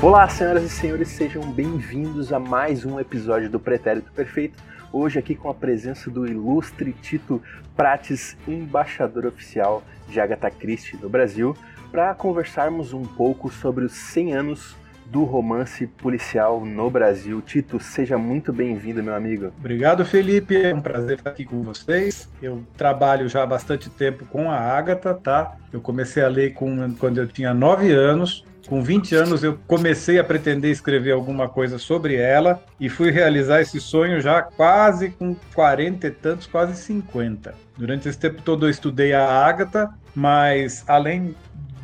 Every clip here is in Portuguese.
Olá, senhoras e senhores, sejam bem-vindos a mais um episódio do Pretérito Perfeito. Hoje aqui com a presença do ilustre Tito Prates, embaixador oficial de Agatha Christie no Brasil, para conversarmos um pouco sobre os 100 anos do romance policial no Brasil. Tito, seja muito bem-vindo, meu amigo. Obrigado, Felipe. É um prazer estar aqui com vocês. Eu trabalho já há bastante tempo com a Agatha, tá? Eu comecei a ler com, quando eu tinha 9 anos. Com 20 anos eu comecei a pretender escrever alguma coisa sobre ela e fui realizar esse sonho já quase com 40 e tantos, quase 50. Durante esse tempo todo eu estudei a Agatha, mas além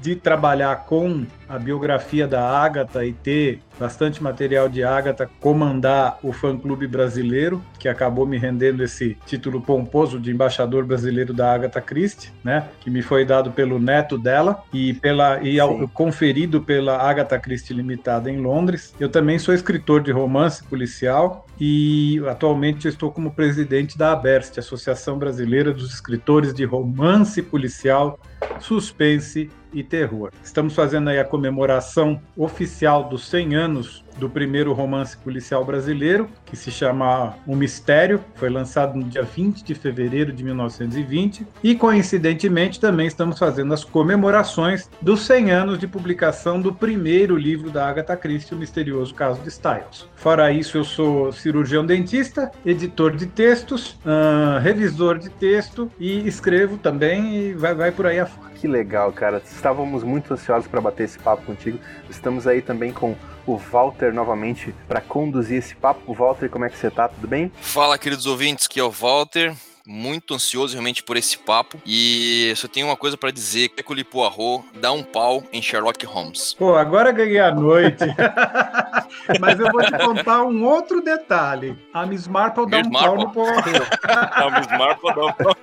de trabalhar com a biografia da Ágata e ter bastante material de Ágata, comandar o fã-clube brasileiro, que acabou me rendendo esse título pomposo de embaixador brasileiro da Agatha Christie, né, que me foi dado pelo neto dela e pela e ao, conferido pela Agatha Christie Limitada em Londres. Eu também sou escritor de romance policial e atualmente estou como presidente da ABERST, Associação Brasileira dos Escritores de Romance Policial, Suspense e Terror. Estamos fazendo aí a comemoração oficial dos 100 anos do primeiro romance policial brasileiro, que se chama O Mistério, foi lançado no dia 20 de fevereiro de 1920, e coincidentemente também estamos fazendo as comemorações dos 100 anos de publicação do primeiro livro da Agatha Christie, O Misterioso Caso de Styles. Fora isso, eu sou cirurgião dentista, editor de textos, revisor de texto e escrevo também e vai, vai por aí afora. Que legal, cara. Estávamos muito ansiosos para bater esse papo contigo. Estamos aí também com o Walter novamente para conduzir esse papo. Walter, como é que você tá? Tudo bem? Fala, queridos ouvintes, que é o Walter muito ansioso realmente por esse papo. E só tenho uma coisa para dizer: que o Lipoarro dá um pau em Sherlock Holmes. Pô, agora ganhei a noite. Mas eu vou te contar um outro detalhe. A Miss Marple dá Miss um Marple. pau no Poirot. a Miss Marple dá um pau.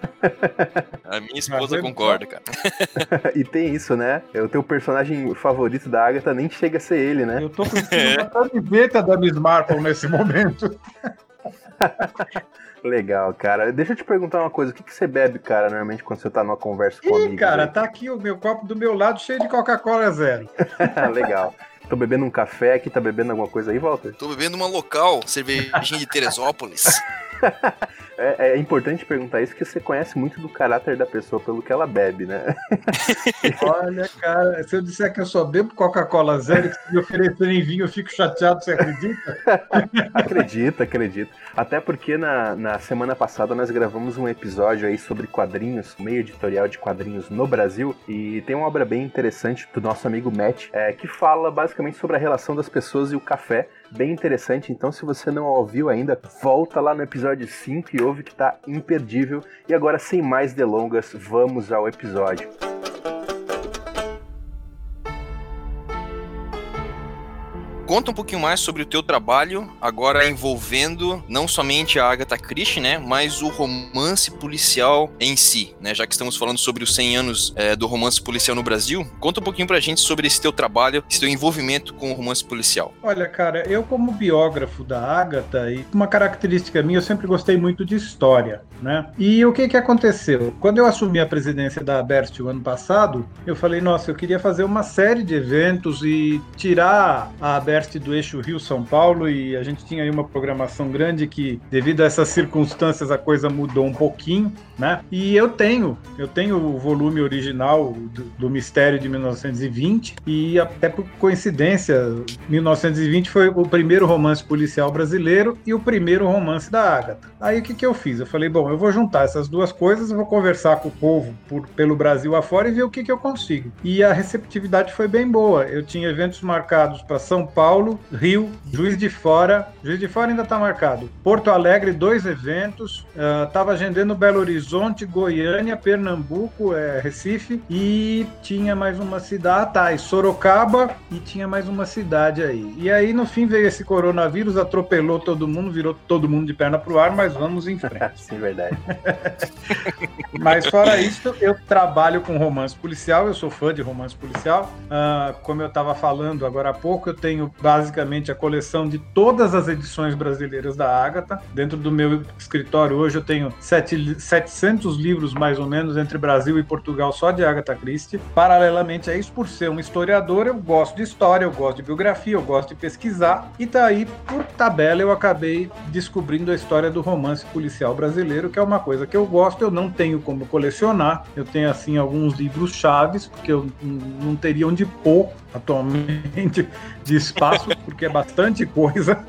A minha esposa é concorda, cara. e tem isso, né? O teu personagem favorito da Agatha nem chega a ser ele, né? Eu tô com uma camiseta da Miss Marple nesse momento. Legal, cara. Deixa eu te perguntar uma coisa. O que, que você bebe, cara, normalmente quando você tá numa conversa com Ih, amigos? cara, aí? tá aqui o meu copo do meu lado cheio de Coca-Cola zero. Legal. Tô bebendo um café aqui, tá bebendo alguma coisa aí, Walter? Tô bebendo uma local, cervejinha de Teresópolis. é, é, importante perguntar isso porque você conhece muito do caráter da pessoa pelo que ela bebe, né? Olha, cara, se eu disser que eu só bebo Coca-Cola zero e se me oferecerem vinho, eu fico chateado, você acredita? acredita, acredita. Até porque na, na semana passada nós gravamos um episódio aí sobre quadrinhos, meio editorial de quadrinhos no Brasil, e tem uma obra bem interessante do nosso amigo Matt, é, que fala basicamente sobre a relação das pessoas e o café bem interessante. Então, se você não ouviu ainda, volta lá no episódio 5 e ouve que tá imperdível. E agora, sem mais delongas, vamos ao episódio. Conta um pouquinho mais sobre o teu trabalho, agora envolvendo não somente a Agatha Christie, né, mas o romance policial em si, né, já que estamos falando sobre os 100 anos é, do romance policial no Brasil, conta um pouquinho pra gente sobre esse teu trabalho, esse teu envolvimento com o romance policial. Olha, cara, eu como biógrafo da Agatha, e uma característica minha, eu sempre gostei muito de história, né, e o que que aconteceu? Quando eu assumi a presidência da Aberst o ano passado, eu falei, nossa, eu queria fazer uma série de eventos e tirar a Aberst do eixo Rio-São Paulo e a gente tinha aí uma programação grande que, devido a essas circunstâncias, a coisa mudou um pouquinho, né? E eu tenho, eu tenho o volume original do, do Mistério de 1920 e até por coincidência, 1920 foi o primeiro romance policial brasileiro e o primeiro romance da Agatha. Aí o que, que eu fiz? Eu falei, bom, eu vou juntar essas duas coisas, vou conversar com o povo por, pelo Brasil afora e ver o que, que eu consigo. E a receptividade foi bem boa. Eu tinha eventos marcados para São Paulo, Rio, Juiz de Fora. Juiz de Fora ainda está marcado. Porto Alegre, dois eventos. Estava uh, agendando Belo Horizonte, Goiânia, Pernambuco, é, Recife. E tinha mais uma cidade, tá, e Sorocaba. E tinha mais uma cidade aí. E aí, no fim, veio esse coronavírus, atropelou todo mundo, virou todo mundo de perna pro ar, mas vamos em frente. Sim, verdade. mas fora isso, eu trabalho com romance policial, eu sou fã de romance policial. Uh, como eu estava falando agora há pouco, eu tenho basicamente a coleção de todas as edições brasileiras da Ágata. Dentro do meu escritório hoje eu tenho 700 livros mais ou menos entre Brasil e Portugal só de Agatha Christie. Paralelamente a isso, por ser um historiador, eu gosto de história, eu gosto de biografia, eu gosto de pesquisar. E daí, por tabela, eu acabei descobrindo a história do romance policial brasileiro, que é uma coisa que eu gosto, eu não tenho como colecionar. Eu tenho assim alguns livros chaves, porque eu não teria onde pôr atualmente de espaço, porque é bastante coisa.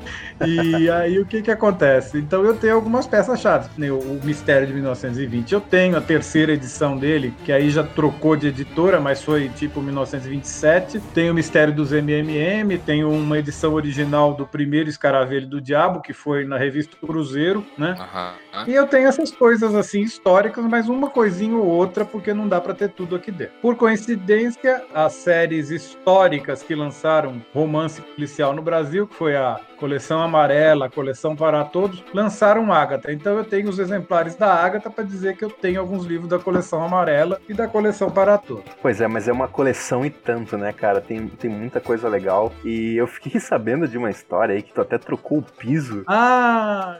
E aí o que que acontece? Então eu tenho algumas peças chaves, né? o Mistério de 1920. Eu tenho a terceira edição dele, que aí já trocou de editora, mas foi tipo 1927. Tenho o Mistério dos MMM, tenho uma edição original do primeiro Escaravelho do Diabo, que foi na revista Cruzeiro, né? Uhum. E eu tenho essas coisas assim históricas, mas uma coisinha ou outra, porque não dá para ter tudo aqui dentro. Por coincidência, as séries históricas que lançaram romance policial no Brasil, que foi a Coleção Amarela, Coleção para Todos, lançaram Ágata. Então eu tenho os exemplares da Ágata para dizer que eu tenho alguns livros da Coleção Amarela e da Coleção para Todos. Pois é, mas é uma coleção e tanto, né, cara? Tem, tem muita coisa legal. E eu fiquei sabendo de uma história aí que tu até trocou o piso. Ah!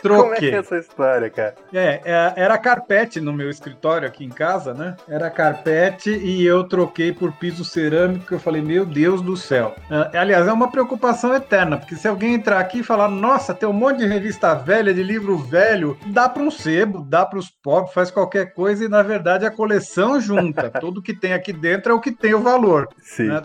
troquei. Como é que é essa história, cara? É, é, era carpete no meu escritório aqui em casa, né? Era carpete e eu troquei por piso cerâmico. Eu falei, meu Deus do céu. Uh, aliás, é uma preocupação eterna, porque se alguém entrar aqui e falar, nossa, tem um monte de revista velha, de livro velho, dá para um sebo, dá para os pobres, faz qualquer coisa e na verdade a coleção junta. Tudo que tem aqui dentro é o que tem o valor. Sim. Né?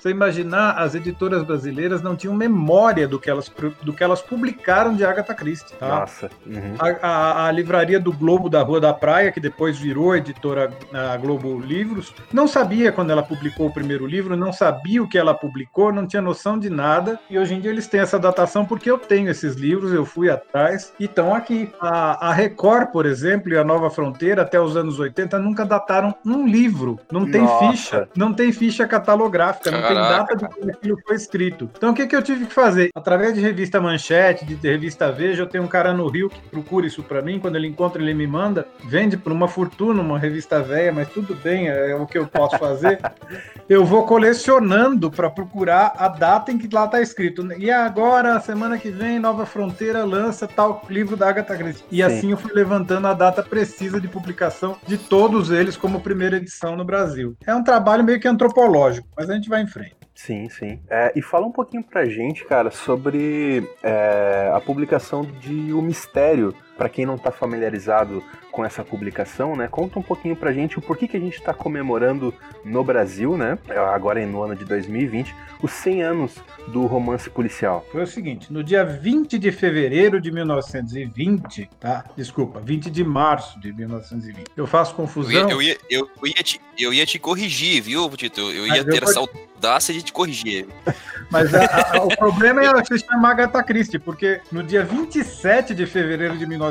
Você imaginar, as editoras brasileiras não tinham memória do que elas, do que elas publicaram de Agatha Christie. Tá? Nossa. Uhum. A, a, a, livraria do Globo da Rua da Praia, que depois virou a editora a Globo Livros, não sabia quando ela publicou o primeiro livro, não sabia o que ela publicou, não tinha noção de nada. E hoje em dia eles têm essa datação porque eu tenho esses livros, eu fui atrás e estão aqui. A, a Record, por exemplo, e a Nova Fronteira, até os anos 80, nunca dataram um livro. Não tem Nossa. ficha, não tem ficha catalográfica, não tem data de quando aquilo foi escrito. Então o que, que eu tive que fazer? Através de revista Manchete, de revista Veja, eu tenho um cara no Rio que procura isso para mim, quando ele encontra, ele me manda, vende por uma fortuna, uma revista velha, mas tudo bem, é o que eu posso fazer. eu vou colecionando para procurar a data em que lá está escrito. E agora, semana que vem, Nova Fronteira lança tal livro da Agatha Christie. E Sim. assim eu fui levantando a data precisa de publicação de todos eles como primeira edição no Brasil. É um trabalho meio que antropológico, mas a gente vai em frente. Sim, sim. É, e fala um pouquinho pra gente, cara, sobre é, a publicação de O Mistério. Para quem não está familiarizado com essa publicação, né? Conta um pouquinho pra gente o porquê que a gente está comemorando no Brasil, né? Agora no ano de 2020, os 100 anos do romance policial. Foi o seguinte, no dia 20 de fevereiro de 1920, tá? Desculpa, 20 de março de 1920. Eu faço confusão. Eu ia, eu ia, eu ia, te, eu ia te corrigir, viu, Tito? Eu ia Mas ter eu essa audácia de te corrigir. Mas a, a, o problema é se chamar Agatha Christie, porque no dia 27 de fevereiro de 1920,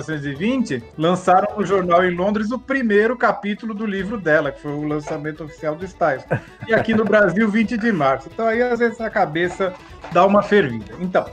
lançaram no jornal em Londres o primeiro capítulo do livro dela, que foi o lançamento oficial do Styles. E aqui no Brasil, 20 de março. Então aí às vezes a cabeça dá uma fervida. Então,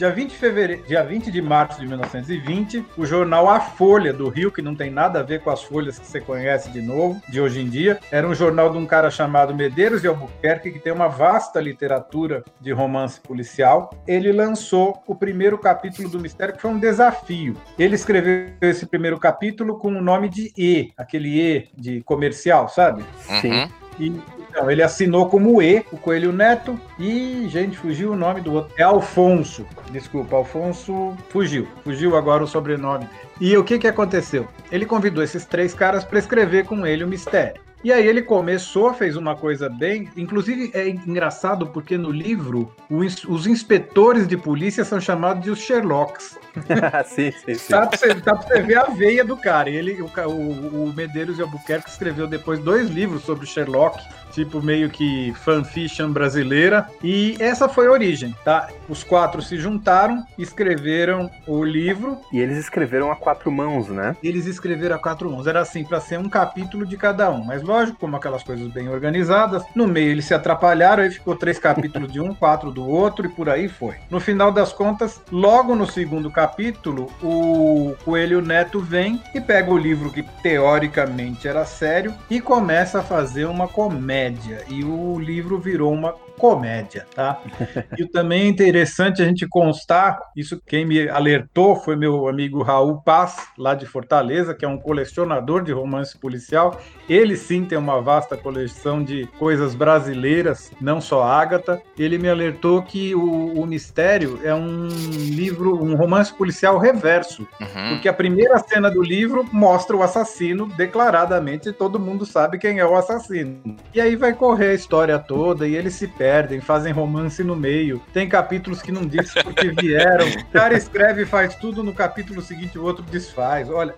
Dia 20 de fevereiro, dia 20 de março de 1920, o jornal A Folha do Rio, que não tem nada a ver com as folhas que você conhece de novo, de hoje em dia, era um jornal de um cara chamado Medeiros de Albuquerque, que tem uma vasta literatura de romance policial. Ele lançou o primeiro capítulo do Mistério, que foi um desafio. Ele escreveu esse primeiro capítulo com o nome de E, aquele E de comercial, sabe? Sim. E então, ele assinou como E, o Coelho Neto, e, gente, fugiu o nome do outro. É Alfonso. Desculpa, Alfonso fugiu. Fugiu agora o sobrenome. E o que, que aconteceu? Ele convidou esses três caras para escrever com ele o mistério. E aí ele começou, fez uma coisa bem. Inclusive é engraçado porque no livro os, inspetores de polícia são chamados de os Sherlocks. sim, sim, sim. Tá pra, você, tá pra você ver a veia do cara. Ele, o, o, o Medeiros de Albuquerque escreveu depois dois livros sobre o Sherlock tipo meio que fanfiction brasileira. E essa foi a origem, tá? Os quatro se juntaram, escreveram o livro. E eles escreveram a quatro mãos, né? Eles escreveram a quatro mãos. Era assim, para ser um capítulo de cada um. Mas lógico, como aquelas coisas bem organizadas, no meio eles se atrapalharam, aí ficou três capítulos de um, quatro do outro e por aí foi. No final das contas, logo no segundo capítulo, o Coelho Neto vem e pega o livro que teoricamente era sério e começa a fazer uma comédia comédia. E o livro virou uma comédia, tá? e também é interessante a gente constar, isso quem me alertou foi meu amigo Raul Paz, lá de Fortaleza, que é um colecionador de romance policial. Ele sim tem uma vasta coleção de coisas brasileiras, não só Ágata. Ele me alertou que o, o Mistério é um livro, um romance policial reverso, uhum. porque a primeira cena do livro mostra o assassino declaradamente, todo mundo sabe quem é o assassino. E aí vai correr a história toda e eles se perdem, fazem romance no meio. Tem capítulos que não diz porque vieram. O cara escreve e faz tudo no capítulo seguinte, o outro desfaz. Olha.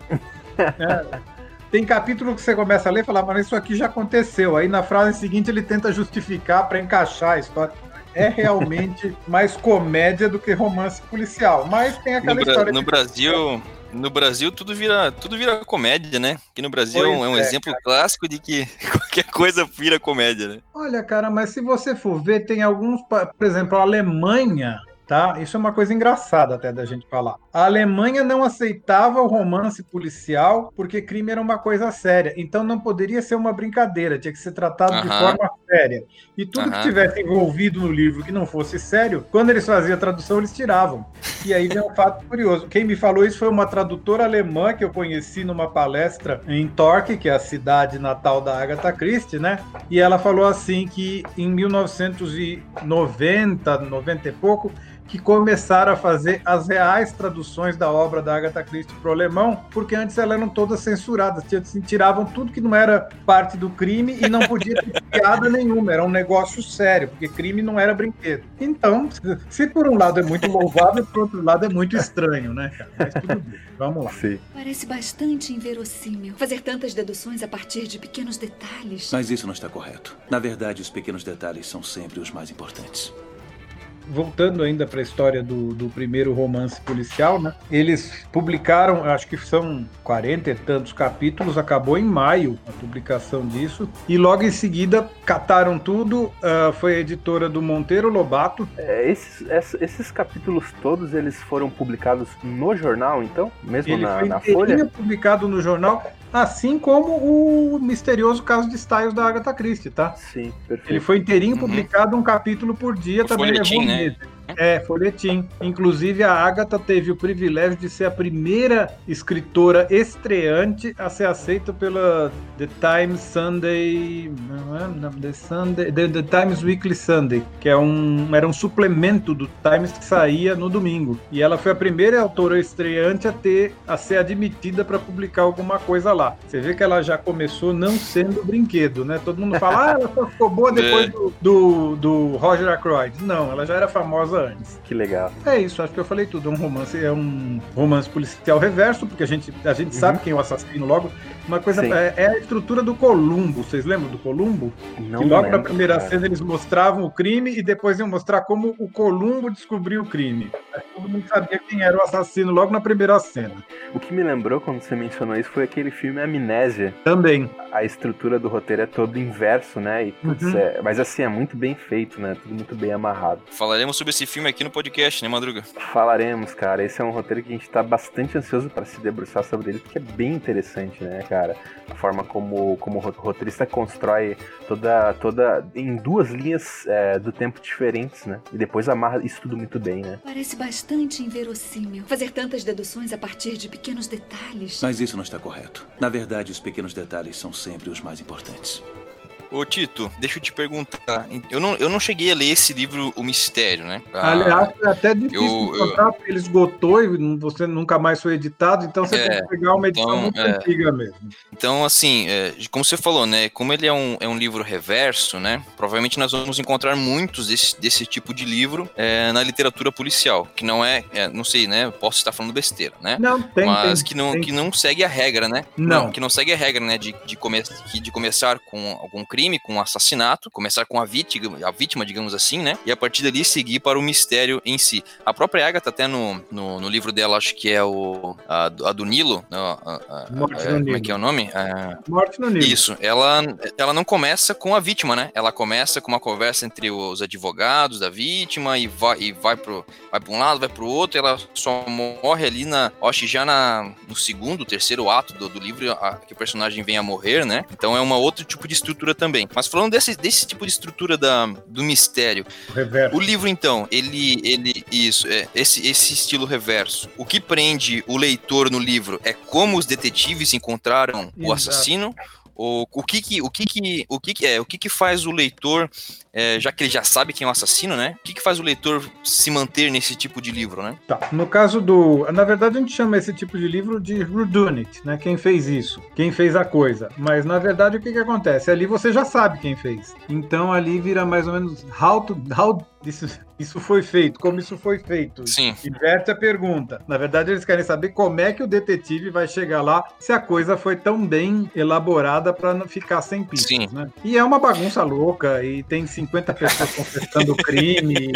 É, tem capítulo que você começa a ler e fala, mas isso aqui já aconteceu. Aí na frase seguinte ele tenta justificar para encaixar a história é realmente mais comédia do que romance policial. Mas tem aquela no história. No. Brasil. No Brasil tudo vira, tudo vira comédia, né? Aqui no Brasil pois é um é, exemplo cara. clássico de que qualquer coisa vira comédia, né? Olha, cara, mas se você for ver, tem alguns, por exemplo, a Alemanha Tá? Isso é uma coisa engraçada até da gente falar. A Alemanha não aceitava o romance policial porque crime era uma coisa séria. Então não poderia ser uma brincadeira, tinha que ser tratado de forma séria. E tudo que tivesse envolvido no livro que não fosse sério, quando eles faziam a tradução, eles tiravam. E aí vem um fato curioso. Quem me falou isso foi uma tradutora alemã que eu conheci numa palestra em Torque, que é a cidade natal da Agatha Christie, né? E ela falou assim que em 1990, 90 e pouco, que começaram a fazer as reais traduções da obra da Agatha Christie para o alemão, porque antes elas eram todas censuradas, tiravam tudo que não era parte do crime e não podia ter piada nenhuma, era um negócio sério, porque crime não era brinquedo. Então, se por um lado é muito louvável, por outro lado é muito estranho, né, cara? Mas tudo bem, vamos lá. Sim. Parece bastante inverossímil fazer tantas deduções a partir de pequenos detalhes. Mas isso não está correto. Na verdade, os pequenos detalhes são sempre os mais importantes voltando ainda para a história do, do primeiro romance policial, né? Eles publicaram, acho que são 40 e tantos capítulos, acabou em maio a publicação disso, e logo em seguida cataram tudo, uh, foi a editora do Monteiro Lobato. É, esses, esses capítulos todos, eles foram publicados no jornal, então? Mesmo Ele na, foi na Folha? publicado no jornal, Assim como o misterioso caso de Styles da Agatha Christie, tá? Sim, perfeito. Ele foi inteirinho uhum. publicado, um capítulo por dia, o também levou né? É, folhetim. Inclusive, a Agatha teve o privilégio de ser a primeira escritora estreante a ser aceita pela The Times Sunday. É? The, Sunday The, The, Times Weekly Sunday, que é um, era um suplemento do Times que saía no domingo. E ela foi a primeira autora estreante a ter a ser admitida para publicar alguma coisa lá. Você vê que ela já começou não sendo brinquedo, né? Todo mundo fala, ah, ela só ficou boa depois é. do, do, do Roger Ackroyd. Não, ela já era famosa antes. Que legal. É isso, acho que eu falei tudo. É um romance, é um romance policial reverso, porque a gente, a gente uhum. sabe quem é o assassino logo. Uma coisa é, é, a estrutura do Columbo. Vocês lembram do Columbo? Não que logo lembro, na primeira cara. cena eles mostravam o crime e depois iam mostrar como o Columbo descobriu o crime. Todo mundo sabia quem era o assassino logo na primeira cena. O que me lembrou quando você mencionou isso foi aquele filme Amnésia. Também. A estrutura do roteiro é todo inverso, né? E, putz, uhum. é, mas assim, é muito bem feito, né? Tudo muito bem amarrado. Falaremos sobre esse filme aqui no podcast, né, Madruga? Falaremos, cara. Esse é um roteiro que a gente tá bastante ansioso para se debruçar sobre ele, porque é bem interessante, né, cara? A forma como, como o roteirista constrói toda, toda em duas linhas é, do tempo diferentes, né? E depois amarra isso tudo muito bem, né? Parece bastante inverossímil fazer tantas deduções a partir de pequenos detalhes. Mas isso não está correto. Na verdade, os pequenos detalhes são sempre os mais importantes. Ô Tito, deixa eu te perguntar. Eu não, eu não cheguei a ler esse livro, O Mistério, né? Ah, Aliás, é até difícil eu, encontrar, eu... porque ele esgotou e você nunca mais foi editado, então você é, tem que pegar uma edição então, muito é, antiga mesmo. Então, assim, é, como você falou, né? Como ele é um, é um livro reverso, né? Provavelmente nós vamos encontrar muitos desse, desse tipo de livro é, na literatura policial, que não é, é, não sei, né? Posso estar falando besteira, né? Não, tem, Mas tem, que, não, tem. que não segue a regra, né? Não. não. Que não segue a regra, né? De, de, come, de começar com algum crime crime, com um assassinato, começar com a vítima, a vítima, digamos assim, né? E a partir dali seguir para o mistério em si. A própria Agatha, até no, no, no livro dela, acho que é o a, a do Nilo. A, a, Morte no Nilo. Como é que é o nome? Morte no Nilo. Isso. Ela, ela não começa com a vítima, né? Ela começa com uma conversa entre os advogados da vítima e vai, e vai pro vai para um lado, vai para o outro. ela só morre ali na, acho que já na, no segundo, terceiro ato do, do livro que o personagem vem a morrer, né? Então é uma outro tipo de estrutura também também. Mas falando desse, desse tipo de estrutura da, do mistério, O reverso. o livro, então, ele. ele isso, é, esse, esse estilo reverso. O que prende o leitor no livro é como os detetives encontraram o Exato. assassino? Ou o que que, o que que, o que que é, o que que faz o leitor, é, já que ele já sabe quem é o assassino, né? O que que faz o leitor se manter nesse tipo de livro, né? Tá. No caso do. Na verdade, a gente chama esse tipo de livro de whodunit, né? Quem fez isso, quem fez a coisa. Mas na verdade, o que, que acontece? Ali você já sabe quem fez. Então ali vira mais ou menos how to. How isso, isso foi feito, como isso foi feito. Sim. Inverte a pergunta. Na verdade, eles querem saber como é que o detetive vai chegar lá se a coisa foi tão bem elaborada para não ficar sem pistas, Sim. né? E é uma bagunça louca e tem 50 pessoas confessando o crime,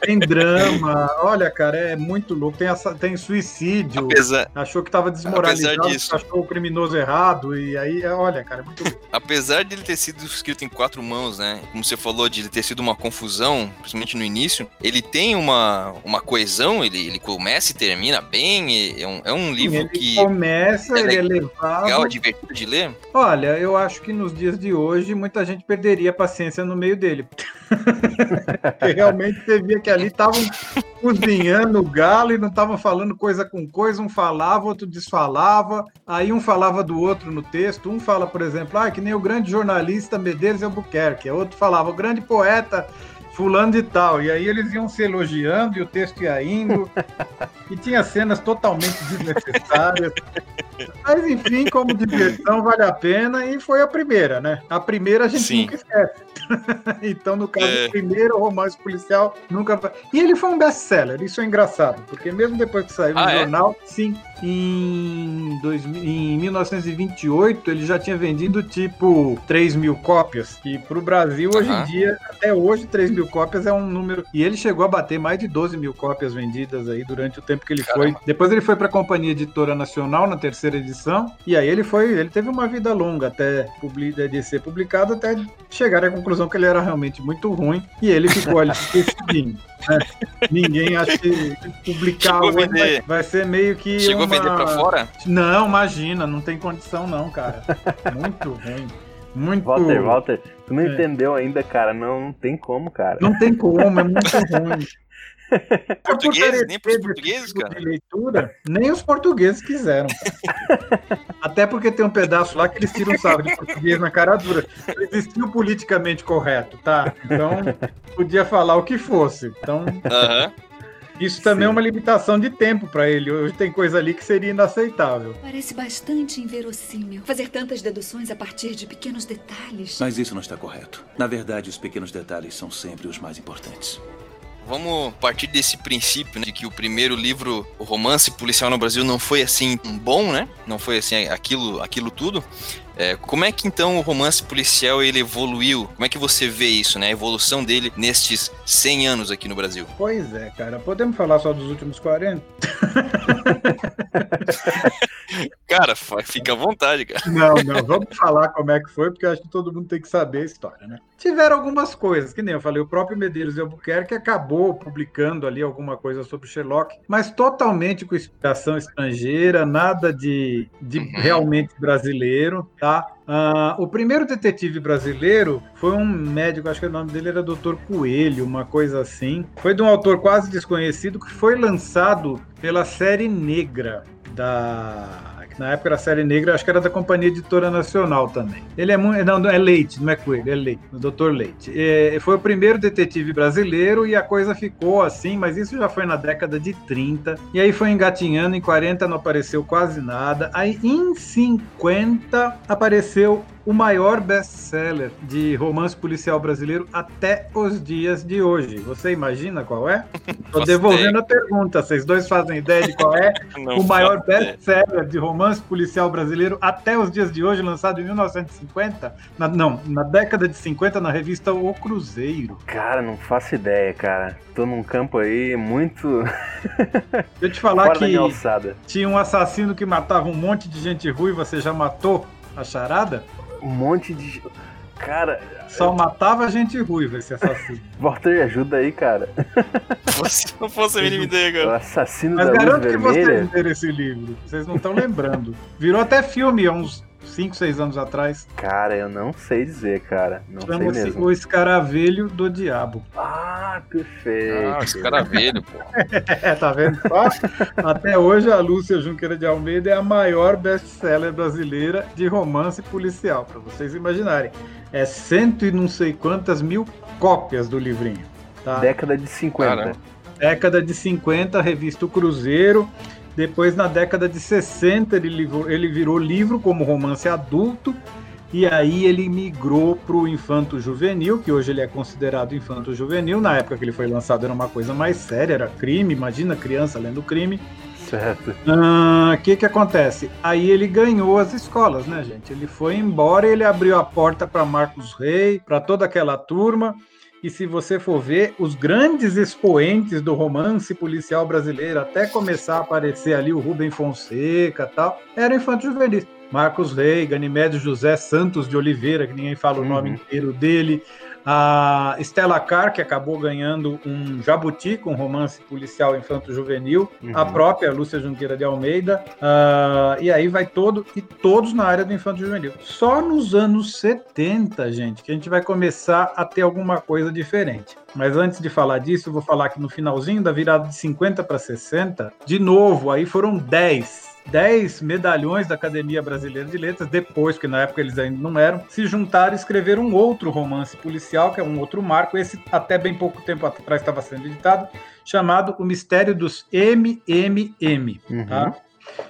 tem drama. Olha, cara, é muito louco. Tem, assa- tem suicídio. Apesar, Achou que estava desmoralizado, achou o criminoso errado e aí, é, olha, cara, é muito louco. apesar de ele ter sido escrito em quatro mãos, né? Como você falou, de ele ter sido uma confusão, principalmente no início, ele tem uma, uma coesão, ele, ele começa e termina bem. e É um, é um livro ele que começa, é ele é legal, levado. é divertido de ler. Olha, eu acho que nos dias de hoje muita gente perderia a paciência no meio dele. Porque realmente você via que ali estavam cozinhando o galo e não estavam falando coisa com coisa, um falava, outro desfalava, aí um falava do outro no texto, um fala, por exemplo, ah, que nem o grande jornalista Medeiros Albuquerque, outro falava, o grande poeta fulano de tal, e aí eles iam se elogiando e o texto ia indo, e tinha cenas totalmente desnecessárias, mas enfim, como diversão vale a pena e foi a primeira, né? A primeira a gente Sim. nunca esquece. então, no caso, É. o primeiro romance policial nunca vai. E ele foi um best-seller, isso é engraçado, porque mesmo depois que saiu no Ah, é? jornal, sim, em, 2000 em 1928 ele já tinha vendido tipo 3 mil cópias. E pro Brasil, hoje em Aham. dia, até hoje, 3 mil cópias é um número. E ele chegou a bater mais de 12 mil cópias vendidas aí durante o tempo que ele Caramba. foi. Depois ele foi pra Companhia Editora Nacional na terceira edição. E aí ele foi, ele teve uma vida longa até publi- de ser publicado, até chegar à conclusão que ele era realmente muito ruim. E ele ficou ali esquecidinho. né? Ninguém acha que publicar a hoje vai, vai ser meio que. Chegou. Vender pra fora? Não, imagina, não tem condição, não, cara. Muito ruim. Muito. Walter, Walter, tu não É. entendeu ainda, cara. Não, não tem como, cara. Não tem como, é muito ruim. Portugueses? Nem pros Por portugueses, tipo cara? leitura, nem os portugueses quiseram. cara. Até porque tem um pedaço lá que eles tiram sarro de português na cara dura. O politicamente correto, tá? Então, podia falar o que fosse. Então, Aham. Isso também Sim. é uma limitação de tempo para ele. Hoje tem coisa ali que seria inaceitável. Parece bastante inverossímil fazer tantas deduções a partir de pequenos detalhes. Mas isso não está correto. Na verdade, os pequenos detalhes são sempre os mais importantes. Vamos partir desse princípio, né, de que o primeiro livro, o romance policial no Brasil, não foi assim bom, né? Não foi assim aquilo, aquilo tudo. É, como é que então o romance policial ele evoluiu? Como é que você vê isso, né? A evolução dele nestes 100 anos aqui no Brasil? Pois é, cara. Podemos falar só dos últimos 40? Cara, fica à vontade, cara. Não, não, vamos falar como é que foi, porque acho que todo mundo tem que saber a história, né? Tiveram algumas coisas, que nem eu falei, o próprio Medeiros de Albuquerque acabou publicando ali alguma coisa sobre Sherlock, mas totalmente com inspiração estrangeira, nada de, de Uhum. realmente brasileiro, tá? Ah, o primeiro detetive brasileiro foi um médico, acho que o nome dele era Dr. Coelho, uma coisa assim. Foi de um autor quase desconhecido que foi lançado pela série Negra da. Na época era série negra, acho que era da Companhia Editora Nacional também. Ele é muito. Não, é Leite, não é Coelho, é Leite, o Dr. Leite. É, foi o primeiro detetive brasileiro e a coisa ficou assim, mas isso já foi na década de 30. E aí foi engatinhando, em 40 não apareceu quase nada. Aí em 50 apareceu o maior best-seller de romance policial brasileiro até os dias de hoje. Você imagina qual é? Tô Faço devolvendo a pergunta. Vocês dois fazem ideia de qual é? Não o maior best-seller de romance policial brasileiro até os dias de hoje, lançado em 1950, na- não, na década de 50, na revista O Cruzeiro. Cara, não faço ideia, cara. Tô num campo aí muito Deixa eu te falar fora que tinha um assassino que matava um monte de gente ruiva, você já matou a charada? Um monte de. Cara, Só matava gente ruiva esse assassino. Walter, ajuda aí, cara. Se não fosse a mínima ideia, O cara. assassino Mas da luz garanto que vocês vermelha. leram esse livro. Vocês não estão lembrando. Virou até filme há uns 5, 6 anos atrás. Cara, eu não sei dizer, cara. Não sei Chama-se mesmo. O Escaravelho do Diabo. Ah, perfeito. Ah, esse cara velho, pô. É, tá vendo só? Até hoje a Lúcia Junqueira de Almeida é a maior best-seller brasileira de romance policial, para vocês imaginarem. É cento e não sei quantas mil cópias do livrinho. Tá? Década de 50. Caramba. Década de 50, revista O Cruzeiro. Depois, na década de 60, ele, livrou- ele virou livro como romance adulto. E aí ele migrou para o infanto juvenil, que hoje ele é considerado infanto juvenil. Na época que ele foi lançado era uma coisa mais séria, era crime. Imagina criança lendo crime. Certo. O que que acontece? Aí ele ganhou as escolas, né, gente? Ele foi embora, ele abriu a porta para Marcos Rey, para toda aquela turma. E se você for ver, os grandes expoentes do romance policial brasileiro, até começar a aparecer ali o Rubem Fonseca e tal, eram infantos juvenis. Marcos Rey, Ganimedes José Santos de Oliveira, que ninguém fala o Uhum. nome inteiro dele. A Stella Carr, que acabou ganhando um Jabuti com romance policial infanto-juvenil. Uhum. A própria Lúcia Junqueira de Almeida. ah, e aí vai todo, e todos na área do infanto-juvenil. Só nos anos 70, gente, que a gente vai começar a ter alguma coisa diferente. Mas antes de falar disso, eu vou falar que no finalzinho da virada de 50 para 60, de novo, aí foram 10 10 medalhões da Academia Brasileira de Letras, depois, que na época eles ainda não eram, se juntaram e escreveram um outro romance policial, que é um outro marco, esse até bem pouco tempo atrás estava sendo editado, chamado O Mistério dos MMM. Uhum. Tá?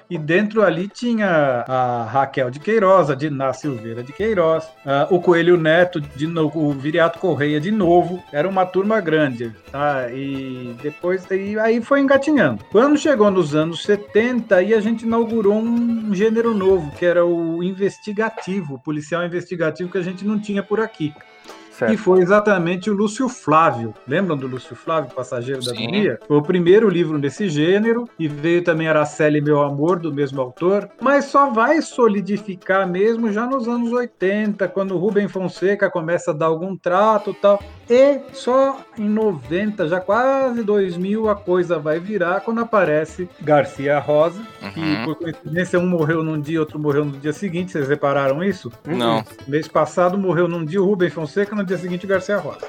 E dentro ali tinha a Raquel de Queiroz, a Diná Silveira de Queiroz, o Coelho Neto, de o Viriato Correia de novo. Era uma turma grande, tá? E depois aí foi engatinhando. Quando chegou nos anos 70, aí a gente inaugurou um gênero novo, que era o investigativo, o policial investigativo que a gente não tinha por aqui. Certo. E foi exatamente o Lúcio Flávio. Lembram do Lúcio Flávio, Passageiro da Sim. Agonia? Foi o primeiro livro nesse gênero, e veio também Araceli Meu Amor, do mesmo autor, mas só vai solidificar mesmo já nos anos 80, quando o Rubem Fonseca começa a dar algum trato e tal. E só em 90, já quase 2000, a coisa vai virar quando aparece Garcia Rosa, que Uhum. por coincidência um morreu num dia, outro morreu no dia seguinte. Vocês repararam isso? Não. Mês passado morreu num dia o Rubem Fonseca, no dia seguinte o Garcia Rosa.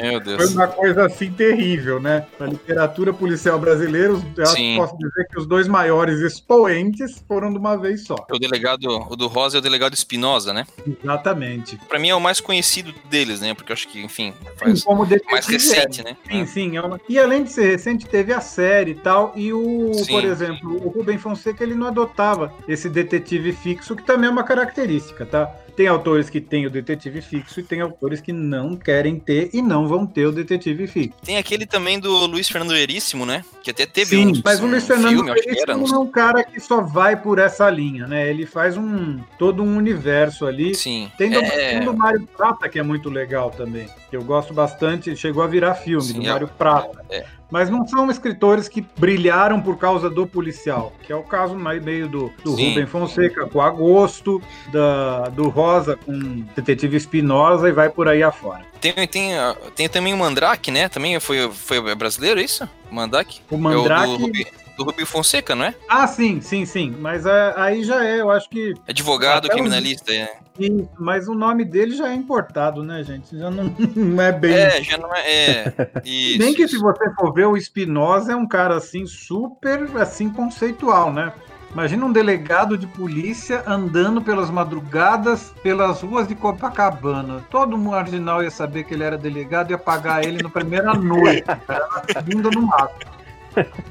Meu Foi Deus. uma coisa assim terrível, né? Na literatura policial brasileira, eu Sim. posso dizer que os dois maiores expoentes foram de uma vez só. O delegado, o do Rosa é o delegado Espinosa, né? Exatamente. Pra mim é o mais conhecido deles, né? Porque eu acho que, enfim, faz Como detetive mais recente, né? Sim, sim. É uma... E além de ser recente, teve a série e tal. E o, Sim. por exemplo, o Rubem Fonseca ele não adotava esse detetive fixo, que também é uma característica, tá? Tem autores que têm o detetive fixo e tem autores que não querem ter e não vão ter o detetive fixo. Tem aquele também do Luiz Fernando Veríssimo, né? Que até teve Sim, um, mas o Luiz Fernando filme. Veríssimo é um cara que só vai por essa linha, né? Ele faz um todo um universo ali. Sim. Tem do, É, tem do Mário Prata, que é muito legal também. Que eu gosto bastante, chegou a virar filme, Sim, do é- Mário Prata. é. Mas não são escritores que brilharam por causa do policial, que é o caso meio do, do Sim. Rubem Fonseca com Agosto, da, do Rosa com Detetive Espinosa e vai por aí afora. Tem, tem, ah, tem também o Mandrake, né? Também foi, foi brasileiro, é isso? Mandrake? O É o Mandrake. do, do Rubio Fonseca, não é? Ah, sim, sim, sim. Mas é, aí já é, eu acho que Advogado, criminalista, é. Isso, mas o nome dele já é importado, né, gente? Já não, não é bem. É, já não é. é isso, Bem que isso. se você for ver, o Espinosa é um cara assim super assim conceitual, né? Imagina um delegado de polícia andando pelas madrugadas pelas ruas de Copacabana. Todo marginal ia saber que ele era delegado e ia pagar ele na primeira noite, cara, na segunda no mato.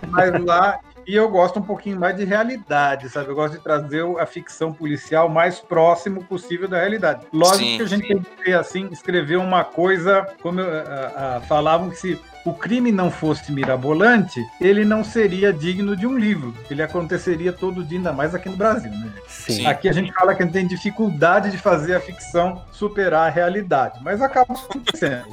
Mas lá e eu gosto um pouquinho mais de realidade, sabe? Eu gosto de trazer a ficção policial mais próximo possível da realidade. Lógico Sim, que a gente sim. tem que ter, assim, escrever uma coisa, como eu, a- a- falavam que se o crime não fosse mirabolante, ele não seria digno de um livro. Ele aconteceria todo dia, ainda mais aqui no Brasil, né? Sim. Aqui a gente fala que a gente tem dificuldade de fazer a ficção superar a realidade, mas acaba acontecendo.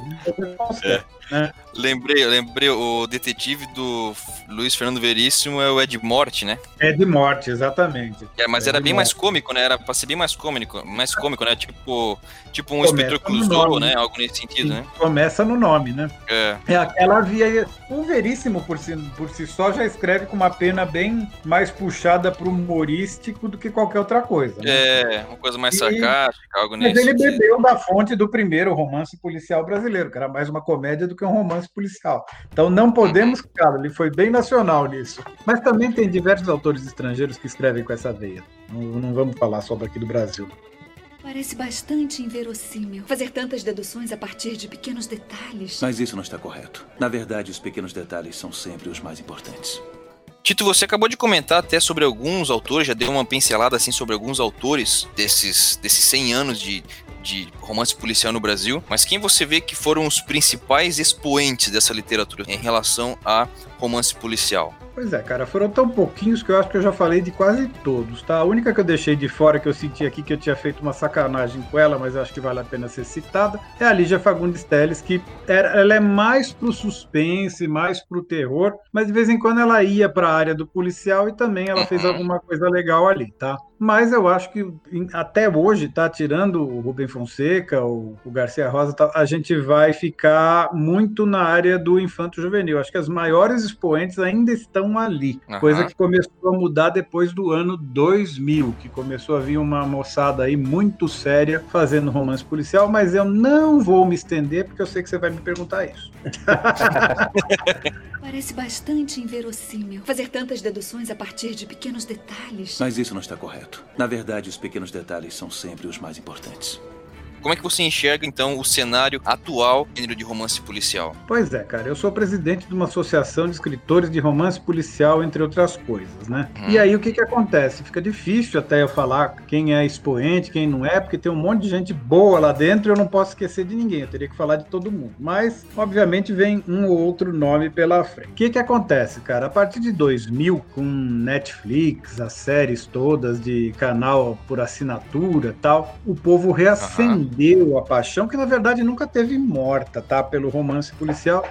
Lembrei, lembrei, o detetive do Luiz Fernando Veríssimo é o Ed Morte, né? De morte, exatamente. É, mas É era bem morte. mais cômico, né? Era pra ser bem mais cômico, mais cômico, né? Tipo, tipo um Começa inspetor Clouseau, né? né? Algo nesse sentido, né? Começa no nome, né? É. É, ela via. O Veríssimo, por si, por si só, já escreve com uma pena bem mais puxada para o humorístico do que qualquer outra coisa. Né? É, uma coisa mais sarcástica, algo Mas nesse ele sentido. bebeu da fonte do primeiro romance policial brasileiro, que era mais uma comédia do que um romance policial. Então não podemos, cara, ele foi bem nacional nisso. Mas também tem diversos autores estrangeiros que escrevem com essa veia. Não, não vamos falar só daqui do Brasil. Parece bastante inverossímil fazer tantas deduções a partir de pequenos detalhes. Mas isso não está correto. Na verdade, os pequenos detalhes são sempre os mais importantes. Tito, você acabou de comentar até sobre alguns autores, já deu uma pincelada assim sobre alguns autores desses, desses 100 anos de, de romance policial no Brasil, mas quem você vê que foram os principais expoentes dessa literatura em relação a romance policial? Pois é, cara, foram tão pouquinhos que eu acho que eu já falei de quase todos, tá? A única que eu deixei de fora, que eu senti aqui que eu tinha feito uma sacanagem com ela, mas acho que vale a pena ser citada, é a Lígia Fagundes Telles, que era, ela é mais pro suspense, mais pro terror, mas de vez em quando ela ia pra área do policial e também ela fez alguma coisa legal ali, tá? Mas eu acho que até hoje, tá? Tirando o Rubem Fonseca, o, o Garcia Rosa, tá, a gente vai ficar muito na área do infanto juvenil. Acho que as maiores expoentes ainda estão ali. Aham. Coisa que começou a mudar depois do ano 2000, que começou a vir uma moçada aí muito séria fazendo romance policial, mas eu não vou me estender porque eu sei que você vai me perguntar isso. Parece bastante inverossímil fazer tantas deduções a partir de pequenos detalhes. Mas isso não está correto. Na verdade, os pequenos detalhes são sempre os mais importantes. Como é que você enxerga então o cenário atual do gênero de romance policial? Pois é, cara, eu sou presidente de uma associação de escritores de romance policial, entre outras coisas, né? Uhum. E aí o que que acontece? Fica difícil até eu falar quem é expoente, quem não é, porque tem um monte de gente boa lá dentro e eu não posso esquecer de ninguém, eu teria que falar de todo mundo. Mas, obviamente, vem um ou outro nome pela frente. O que que acontece, cara? A partir de 2000, com Netflix, as séries todas de canal por assinatura e tal, o povo reacendeu a paixão, que na verdade nunca teve morta, tá? Pelo romance policial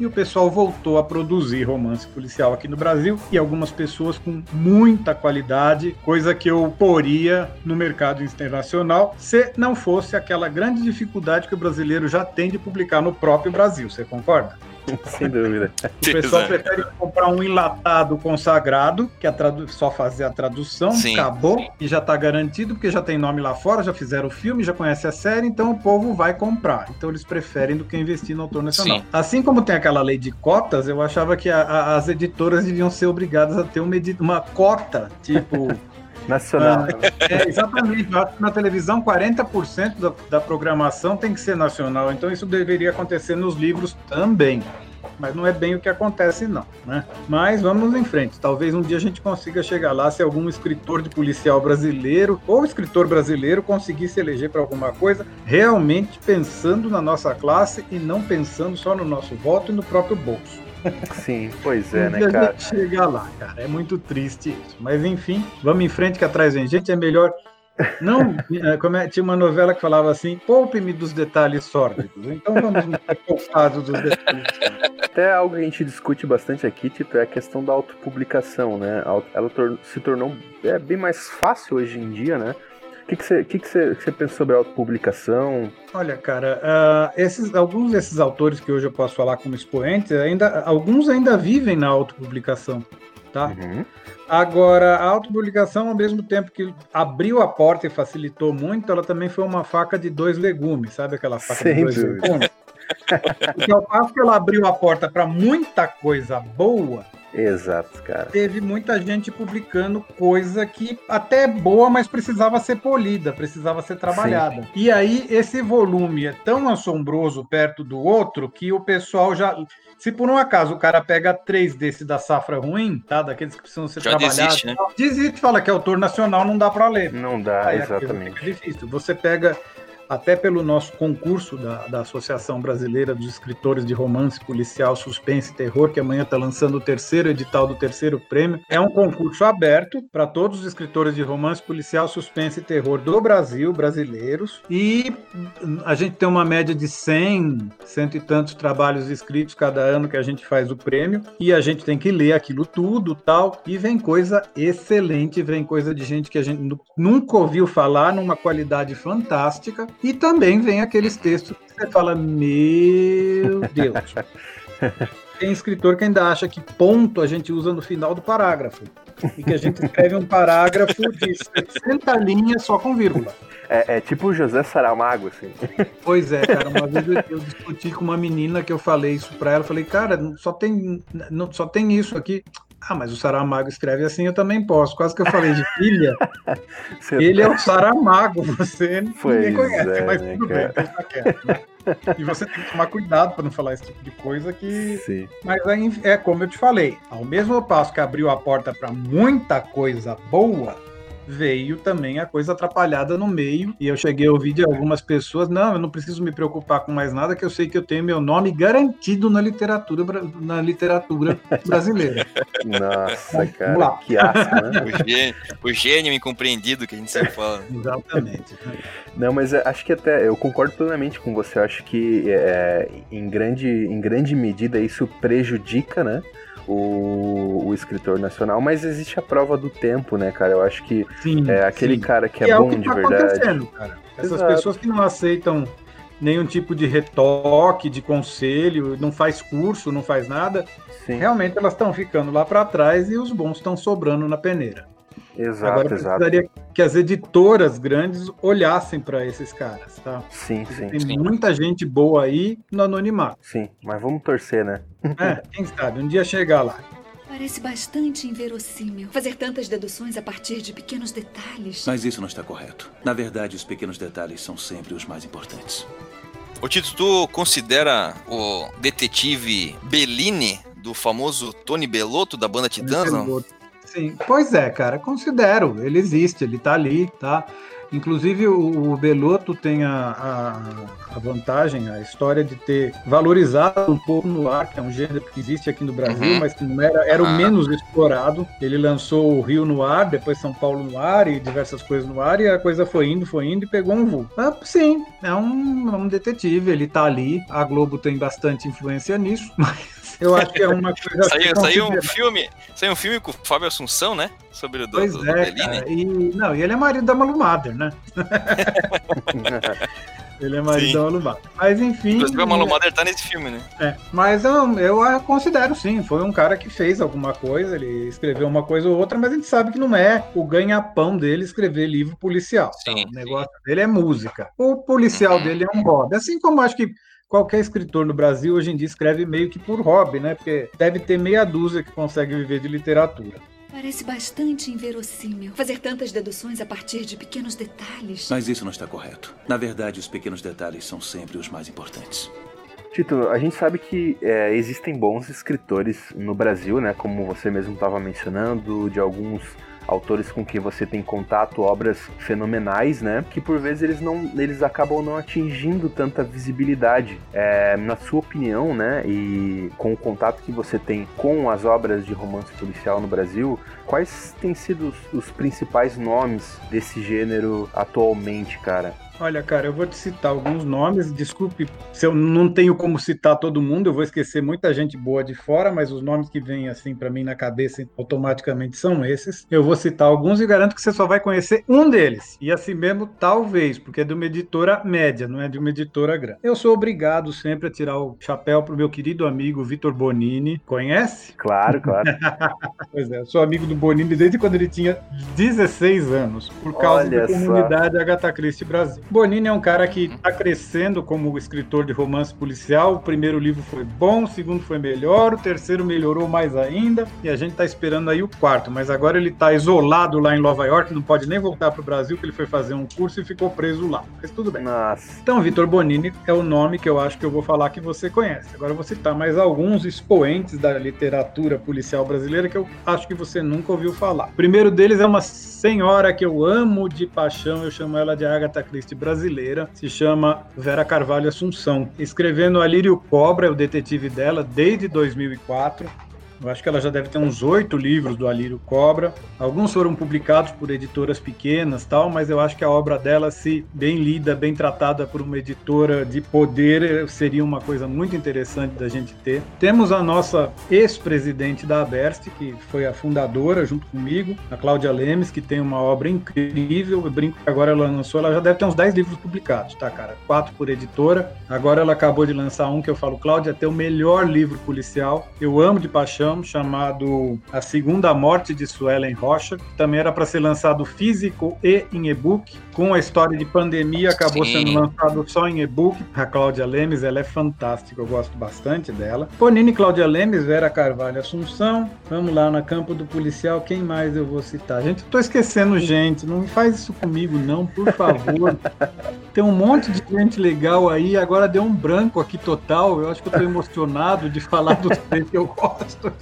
e o pessoal voltou a produzir romance policial aqui no Brasil e algumas pessoas com muita qualidade, coisa que eu poria no mercado internacional se não fosse aquela grande dificuldade que o brasileiro já tem de publicar no próprio Brasil. Você concorda? Sem dúvida. O pessoal prefere comprar um enlatado consagrado, que é só fazer a tradução, Sim. acabou, e já está garantido, porque já tem nome lá fora, já fizeram o filme, já conhece a série, então o povo vai comprar. Então eles preferem do que investir no autor nacional. Sim. Assim como tem aquela lei de cotas, eu achava que a- a- as editoras deviam ser obrigadas a ter uma, edi- uma cota, tipo. Nacional. É, exatamente. Acho que Na televisão, 40% da, da programação tem que ser nacional. Então, isso deveria acontecer nos livros também. Mas não é bem o que acontece, não. Né? Mas vamos em frente. Talvez um dia a gente consiga chegar lá se algum escritor de policial brasileiro ou escritor brasileiro conseguir se eleger para alguma coisa, realmente pensando na nossa classe e não pensando só no nosso voto e no próprio bolso. Sim, pois é, né, cara? chegar lá, cara. É muito triste isso. Mas enfim, vamos em frente que atrás vem gente. É melhor. Não, é, como é- tinha uma novela que falava assim: poupe-me dos detalhes sórdidos. Então vamos poupar dos detalhes sórdidos. Até algo que a gente discute bastante aqui, Tito, é a questão da autopublicação, né? Ela se tornou é, bem mais fácil hoje em dia, né? O que, que, você, que, que, que você pensa sobre a autopublicação? Olha, cara, ah, esses, alguns desses autores que hoje eu posso falar como expoentes, ainda, alguns ainda vivem na autopublicação. Tá? Uhum. Agora, a autopublicação, ao mesmo tempo que abriu a porta e facilitou muito, ela também foi uma faca de dois legumes, sabe aquela faca Sem de dois dúvida. legumes? Porque ao passo que ela abriu a porta para muita coisa boa, Exato, cara. teve muita gente publicando coisa que até é boa, mas precisava ser polida, precisava ser trabalhada. E aí esse volume é tão assombroso perto do outro que o pessoal já se por um acaso o cara pega três desse da safra ruim, tá, daqueles que precisam ser Já trabalhados, desiste, né? desiste, fala que é autor nacional, não dá para ler. Não dá, Aí exatamente. fica difícil. Você pega até pelo nosso concurso da, da Associação Brasileira dos Escritores de Romance Policial, Suspense e Terror, que amanhã está lançando o terceiro edital do terceiro prêmio. É um concurso aberto para todos os escritores de romance policial, suspense e terror do Brasil, brasileiros. E a gente tem uma média de 100, cento e tantos trabalhos escritos cada ano que a gente faz o prêmio. E a gente tem que ler aquilo tudo tal. E vem coisa excelente, vem coisa de gente que a gente nu- nunca ouviu falar, numa qualidade fantástica. E também vem aqueles textos que você fala, meu Deus. Tem escritor que ainda acha que ponto a gente usa no final do parágrafo. E que a gente escreve um parágrafo de 60 linhas só com vírgula. É, é tipo o José Saramago, assim. Pois é, cara. Uma vez eu, eu discuti com uma menina que eu falei isso pra ela. Falei, cara, só tem, não, só tem isso aqui. Ah, mas o Saramago escreve assim, eu também posso. Quase que eu falei de filha. ele é o Saramago, você Pois ninguém conhece, é, mas né, tudo bem, cara? deixa quieto, né? E você tem que tomar cuidado para não falar esse tipo de coisa que. Sim. Mas aí, é como eu te falei, ao mesmo passo que abriu a porta para muita coisa boa, veio também a coisa atrapalhada no meio. E eu cheguei a ouvir de algumas pessoas: não, eu não preciso me preocupar com mais nada, que eu sei que eu tenho meu nome garantido na literatura, na literatura brasileira. Nossa, Vamos cara, lá. que asco, né? O gênio, o gênio incompreendido que a gente sempre fala. Exatamente. Não, mas é, acho que até eu concordo plenamente com você. Eu acho que é, em, grande, em grande medida isso prejudica, né? O, o escritor nacional, mas existe a prova do tempo, né, cara? Eu acho que Sim, é aquele sim. cara que E é, o bom que de tá verdade. acontecendo, cara. Essas Exato. pessoas que não aceitam nenhum tipo de retoque, de conselho, não faz curso, não faz nada, Sim, realmente elas estão ficando lá para trás e os bons estão sobrando na peneira. Exato, Agora exato. precisaria que as editoras grandes olhassem para esses caras, tá? Sim, sim, Tem Sim. muita gente boa aí no anonimato. sim. Mas vamos torcer, né? É, quem sabe, um dia chegar lá. Parece bastante inverossímil fazer tantas deduções a partir de pequenos detalhes. Mas isso não está correto. Na verdade, os pequenos detalhes são sempre os mais importantes. Ô Tito, tu considera o detetive Bellini, do famoso Tony Bellotto da banda Titãs, não? Sim, pois é, cara, considero. Ele existe, ele tá ali, tá? Inclusive o, o Belotto tem a, a, a vantagem, a história de ter valorizado um pouco no ar, que é um gênero que existe aqui no Brasil, Uhum. mas que não era, era o Ah. menos explorado. Ele lançou o Rio no ar, depois São Paulo no ar e diversas coisas no ar, e a coisa foi indo, foi indo e pegou um voo. Ah, sim, é um, é um detetive, ele tá ali. A Globo tem bastante influência nisso, mas eu acho que é uma coisa. Saiu, saiu um filme, saiu um filme com o Fábio Assunção, né? Sobre o do, Pois do, do é. E, não, e ele é marido da Malu Mader, né? Ele é marido Sim. da Malu Mader. Mas enfim. Inclusive a Malu Mader tá nesse filme, né? é, mas eu, eu a considero sim. Foi um cara que fez alguma coisa, ele escreveu uma coisa ou outra, mas a gente sabe que não é o ganha-pão dele escrever livro policial. tá? Sim, o negócio dele é música. O policial Uhum. dele é um hobby. Assim como acho que. Qualquer escritor no Brasil hoje em dia escreve meio que por hobby, né? Porque deve ter meia dúzia que consegue viver de literatura. Parece bastante inverossímil fazer tantas deduções a partir de pequenos detalhes. Mas isso não está correto. Na verdade, os pequenos detalhes são sempre os mais importantes. Tito, a gente sabe que é, existem bons escritores no Brasil, né? Como você mesmo estava mencionando, de alguns autores com quem você tem contato, obras fenomenais, né? Que por vezes eles não, eles acabam não atingindo tanta visibilidade. É, na sua opinião, né? E com o contato que você tem com as obras de romance policial no Brasil, quais têm sido os, os principais nomes desse gênero atualmente, cara? Olha, cara, eu vou te citar alguns nomes. Desculpe se eu não tenho como citar todo mundo, eu vou esquecer muita gente boa de fora, mas os nomes que vêm assim para mim na cabeça automaticamente são esses. Eu vou citar alguns e garanto que você só vai conhecer um deles. E assim mesmo, talvez, porque é de uma editora média, não é de uma editora grande. Eu sou obrigado sempre a tirar o chapéu pro meu querido amigo Vitor Bonini. Conhece? Claro, claro. Pois é, eu sou amigo do Bonini desde quando ele tinha 16 anos, por causa Olha da só. comunidade Agatha Christie Brasil. Bonini é um cara que está crescendo como escritor de romance policial. O primeiro livro foi bom, o segundo foi melhor, o terceiro melhorou mais ainda, e a gente está esperando aí o quarto. Mas agora ele está isolado lá em Nova York, não pode nem voltar para o Brasil, que ele foi fazer um curso e ficou preso lá. Mas tudo bem. Nossa. Então, Vitor Bonini é o nome que eu acho que eu vou falar que você conhece. Agora eu vou citar mais alguns expoentes da literatura policial brasileira que eu acho que você nunca ouviu falar. O primeiro deles é uma senhora que eu amo de paixão, eu chamo ela de Agatha Christie brasileira, se chama Vera Carvalho Assunção. Escrevendo Alírio Cobra, é o detetive dela, desde 2004. Eu acho que ela já deve ter uns oito livros do Alírio Cobra. Alguns foram publicados por editoras pequenas, tal, mas eu acho que a obra dela, se bem lida, bem tratada por uma editora de poder, seria uma coisa muito interessante da gente ter. Temos a nossa ex-presidente da Aberst, que foi a fundadora junto comigo, a Cláudia Lemes, que tem uma obra incrível. Eu brinco que agora ela lançou, ela já deve ter uns 10 livros publicados, tá, cara? Quatro por editora. Agora ela acabou de lançar um que eu falo, Cláudia, é o melhor livro policial. Eu amo de paixão, chamado A Segunda Morte de Suelen Rocha, que também era para ser lançado físico e em e-book. Com a história de pandemia, acabou Sim. sendo lançado só em e-book. A Cláudia Lemes, ela é fantástica, eu gosto bastante dela. Ponine Cláudia Lemes, Vera Carvalho Assunção. Vamos lá na campo do policial, quem mais eu vou citar? Gente, eu tô esquecendo gente, não faz isso comigo não, por favor. Tem um monte de gente legal aí, agora deu um branco aqui total. Eu acho que eu tô emocionado de falar dos que eu gosto.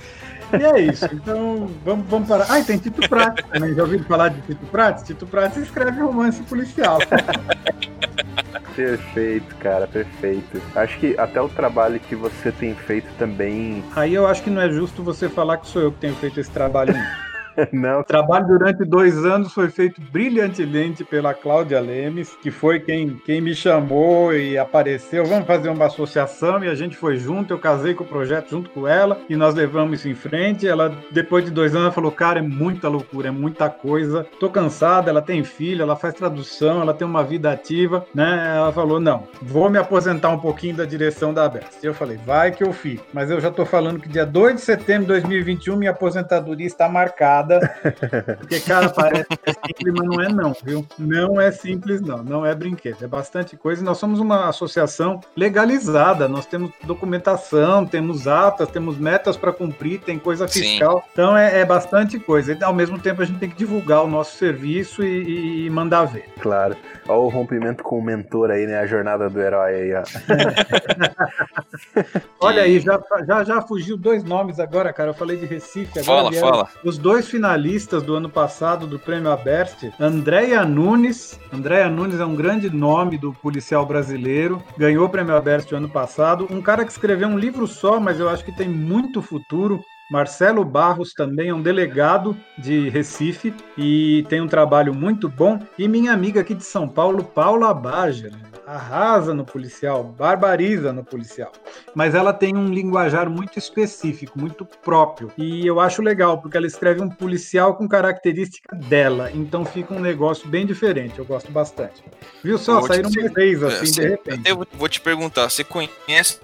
E é isso. Então, vamos, vamos parar. Ah, e tem Tito Prates também. Já ouviram falar de Tito Prates? Tito Prates escreve romance policial. Perfeito, cara, perfeito. Acho que até o trabalho que você tem feito também. Aí eu acho que não é justo você falar que sou eu que tenho feito esse trabalho. Não. O trabalho durante dois anos foi feito brilhantemente pela Cláudia Lemes, que foi quem, quem me chamou e apareceu. Vamos fazer uma associação e a gente foi junto. Eu casei com o projeto junto com ela e nós levamos isso em frente. Ela, depois de dois anos, falou: Cara, é muita loucura, é muita coisa. Tô cansada. Ela tem filho, ela faz tradução, ela tem uma vida ativa, né? Ela falou: Não, vou me aposentar um pouquinho da direção da Best. Eu falei: Vai que eu fico. Mas eu já tô falando que dia 2 de setembro de 2021 minha aposentadoria está marcada porque, cara, parece que é simples, mas não é não, viu? Não é simples, não. Não é brinquedo. É bastante coisa. E nós somos uma associação legalizada. Nós temos documentação, temos atas, temos metas para cumprir, tem coisa fiscal. Sim. Então é, é, bastante coisa. E, ao mesmo tempo, a gente tem que divulgar o nosso serviço e, e mandar ver. Claro. Olha o rompimento com o mentor aí, né? A jornada do herói aí, ó. Olha aí, já, já, já fugiu dois nomes agora, cara. Eu falei de Recife. Agora fala, fala. Os dois finalistas do ano passado do Prêmio Aberst, Andréia Nunes. Andréia Nunes é um grande nome do policial brasileiro, ganhou o Prêmio Aberst ano passado. Um cara que escreveu um livro só, mas eu acho que tem muito futuro. Marcelo Barros também é um delegado de Recife e tem um trabalho muito bom. E minha amiga aqui de São Paulo, Paula Baja arrasa no policial, barbariza no policial. Mas ela tem um linguajar muito específico, muito próprio. E eu acho legal, porque ela escreve um policial com característica dela. Então fica um negócio bem diferente. Eu gosto bastante. Viu só? Saíram te... três assim, de repente. Eu vou te perguntar, você conhece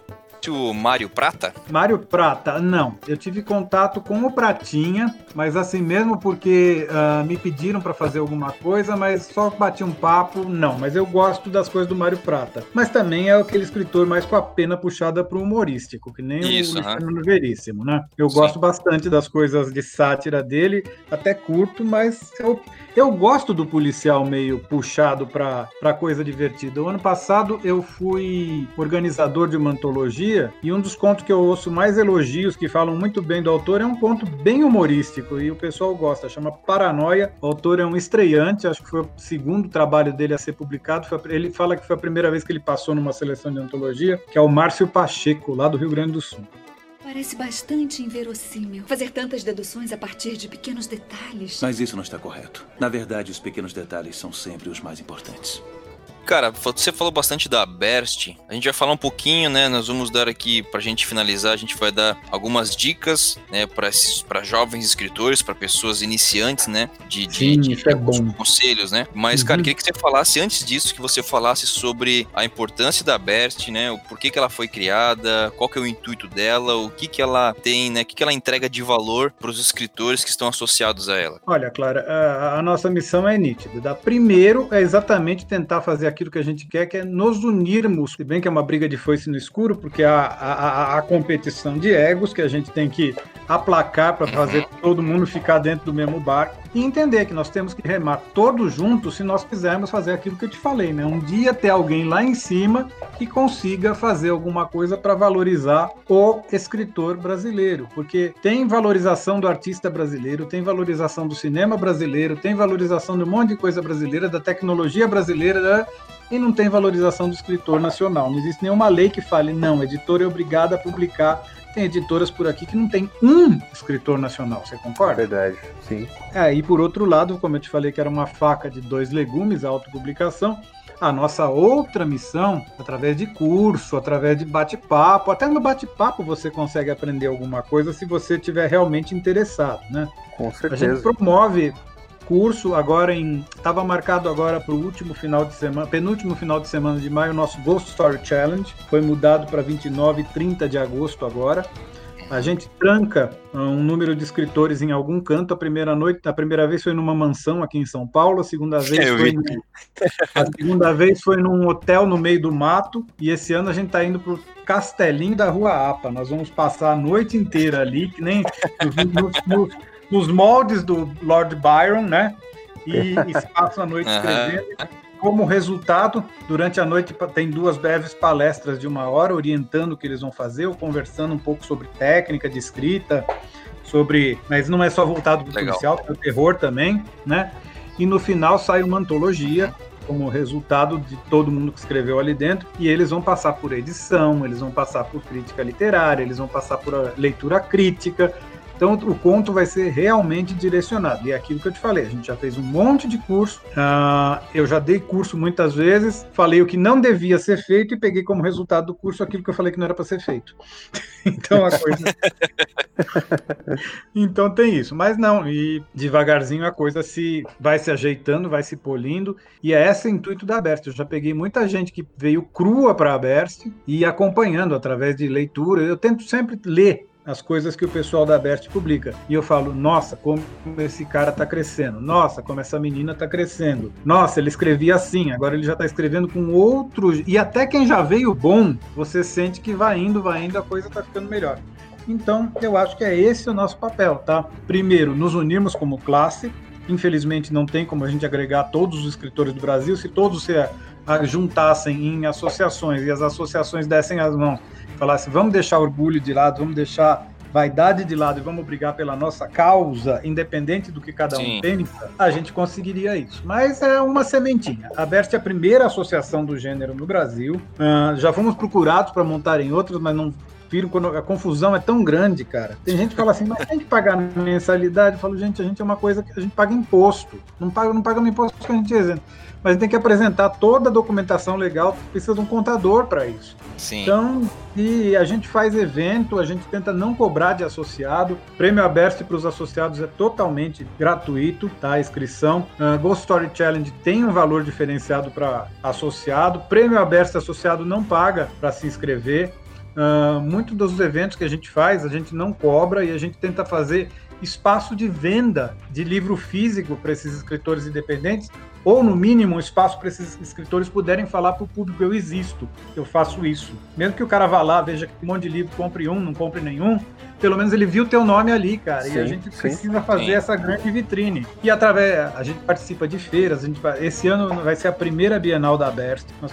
o Mário Prata? Mário Prata, não. Eu tive contato com o Pratinha, mas assim mesmo porque uh, me pediram para fazer alguma coisa, mas só bati um papo, não. Mas eu gosto das coisas do Mário Prata. Mas também é aquele escritor mais com a pena puxada para o humorístico, que nem Isso, o Luciano Veríssimo, né? Eu Sim. gosto bastante das coisas de sátira dele, até curto, mas eu, eu gosto do policial meio puxado para coisa divertida. O ano passado eu fui organizador de uma antologia e um dos contos que eu ouço mais elogios, que falam muito bem do autor, é um conto bem humorístico, e o pessoal gosta, chama Paranoia. O autor é um estreante, acho que foi o segundo trabalho dele a ser publicado. Ele fala que foi a primeira vez que ele passou numa seleção de antologia, que é o Márcio Pacheco, lá do Rio Grande do Sul. Parece bastante inverossímil fazer tantas deduções a partir de pequenos detalhes. Mas isso não está correto. Na verdade, os pequenos detalhes são sempre os mais importantes. Cara, você falou bastante da Berst. A gente vai falar um pouquinho, né? Nós vamos dar aqui, pra gente finalizar, a gente vai dar algumas dicas, né, para jovens escritores, para pessoas iniciantes, né? De, Sim, de, de é bom. conselhos, né? Mas, uhum. cara, queria que você falasse, antes disso, que você falasse sobre a importância da Berst, né? O porquê que ela foi criada, qual que é o intuito dela, o que que ela tem, né? O que que ela entrega de valor para os escritores que estão associados a ela. Olha, Clara, a, a nossa missão é nítida. Da primeiro é exatamente tentar fazer aquilo que a gente quer, que é nos unirmos, se bem que é uma briga de foice no escuro, porque há a, a, a competição de egos que a gente tem que aplacar para fazer todo mundo ficar dentro do mesmo barco e entender que nós temos que remar todos juntos se nós quisermos fazer aquilo que eu te falei, né? Um dia ter alguém lá em cima que consiga fazer alguma coisa para valorizar o escritor brasileiro, porque tem valorização do artista brasileiro, tem valorização do cinema brasileiro, tem valorização de um monte de coisa brasileira, da tecnologia brasileira, né? e não tem valorização do escritor nacional. Não existe nenhuma lei que fale, não, editor é obrigado a publicar tem editoras por aqui que não tem um escritor nacional, você concorda? Verdade, sim. É, e por outro lado, como eu te falei que era uma faca de dois legumes, a autopublicação, a nossa outra missão, através de curso, através de bate-papo, até no bate-papo você consegue aprender alguma coisa se você estiver realmente interessado, né? Com certeza. A gente promove curso agora em estava marcado agora para o último final de semana, penúltimo final de semana de maio, nosso Ghost Story Challenge foi mudado para 29 e 30 de agosto agora. A gente tranca uh, um número de escritores em algum canto. A primeira noite, a primeira vez foi numa mansão aqui em São Paulo, a segunda vez Eu foi num- a segunda vez foi num hotel no meio do mato e esse ano a gente está indo pro Castelinho da Rua Apa. Nós vamos passar a noite inteira ali, que nem nos, nos- nos moldes do Lord Byron, né? E, e se passa a noite escrevendo. Como resultado, durante a noite tem duas breves palestras de uma hora orientando o que eles vão fazer, ou conversando um pouco sobre técnica de escrita, sobre. Mas não é só voltado para o policial, tem o terror também, né? E no final sai uma antologia como resultado de todo mundo que escreveu ali dentro, e eles vão passar por edição, eles vão passar por crítica literária, eles vão passar por leitura crítica. Então o conto vai ser realmente direcionado. E é aquilo que eu te falei, a gente já fez um monte de curso, ah, eu já dei curso muitas vezes, falei o que não devia ser feito e peguei como resultado do curso aquilo que eu falei que não era para ser feito. então a coisa. então tem isso, mas não, e devagarzinho a coisa se vai se ajeitando, vai se polindo, e é esse o intuito da Aberst. Eu já peguei muita gente que veio crua para a Aberst e acompanhando através de leitura. Eu tento sempre ler as coisas que o pessoal da Best publica. E eu falo, nossa, como esse cara tá crescendo. Nossa, como essa menina tá crescendo. Nossa, ele escrevia assim, agora ele já tá escrevendo com outros. E até quem já veio bom, você sente que vai indo, vai indo, a coisa tá ficando melhor. Então, eu acho que é esse o nosso papel, tá? Primeiro, nos unirmos como classe. Infelizmente, não tem como a gente agregar todos os escritores do Brasil. Se todos se a- juntassem em associações e as associações dessem as mãos, falassem, vamos deixar orgulho de lado, vamos deixar vaidade de lado e vamos brigar pela nossa causa, independente do que cada um Sim. pensa, a gente conseguiria isso. Mas é uma sementinha. A Berst é a primeira associação do gênero no Brasil. Ah, já fomos procurados para montarem outras, mas não viram quando a confusão é tão grande, cara. Tem gente que fala assim, mas tem que pagar mensalidade. Eu falo, gente, a gente é uma coisa que a gente paga imposto. Não paga, não paga imposto que a gente isenta. Mas tem que apresentar toda a documentação legal, precisa de um contador para isso. Sim. Então, e a gente faz evento, a gente tenta não cobrar de associado. Prêmio aberto para os associados é totalmente gratuito, tá? A inscrição. Uh, Ghost Story Challenge tem um valor diferenciado para associado. Prêmio aberto associado não paga para se inscrever. Uh, Muitos dos eventos que a gente faz, a gente não cobra e a gente tenta fazer espaço de venda de livro físico para esses escritores independentes, ou no mínimo um espaço para esses escritores puderem falar para o público: eu existo, eu faço isso. Mesmo que o cara vá lá, veja que um monte de livro, compre um, não compre nenhum, pelo menos ele viu o teu nome ali, cara. e a Sim, gente sim. precisa fazer Sim. essa grande vitrine. E através, a gente participa de feiras, a gente vai- esse ano vai ser a primeira Bienal da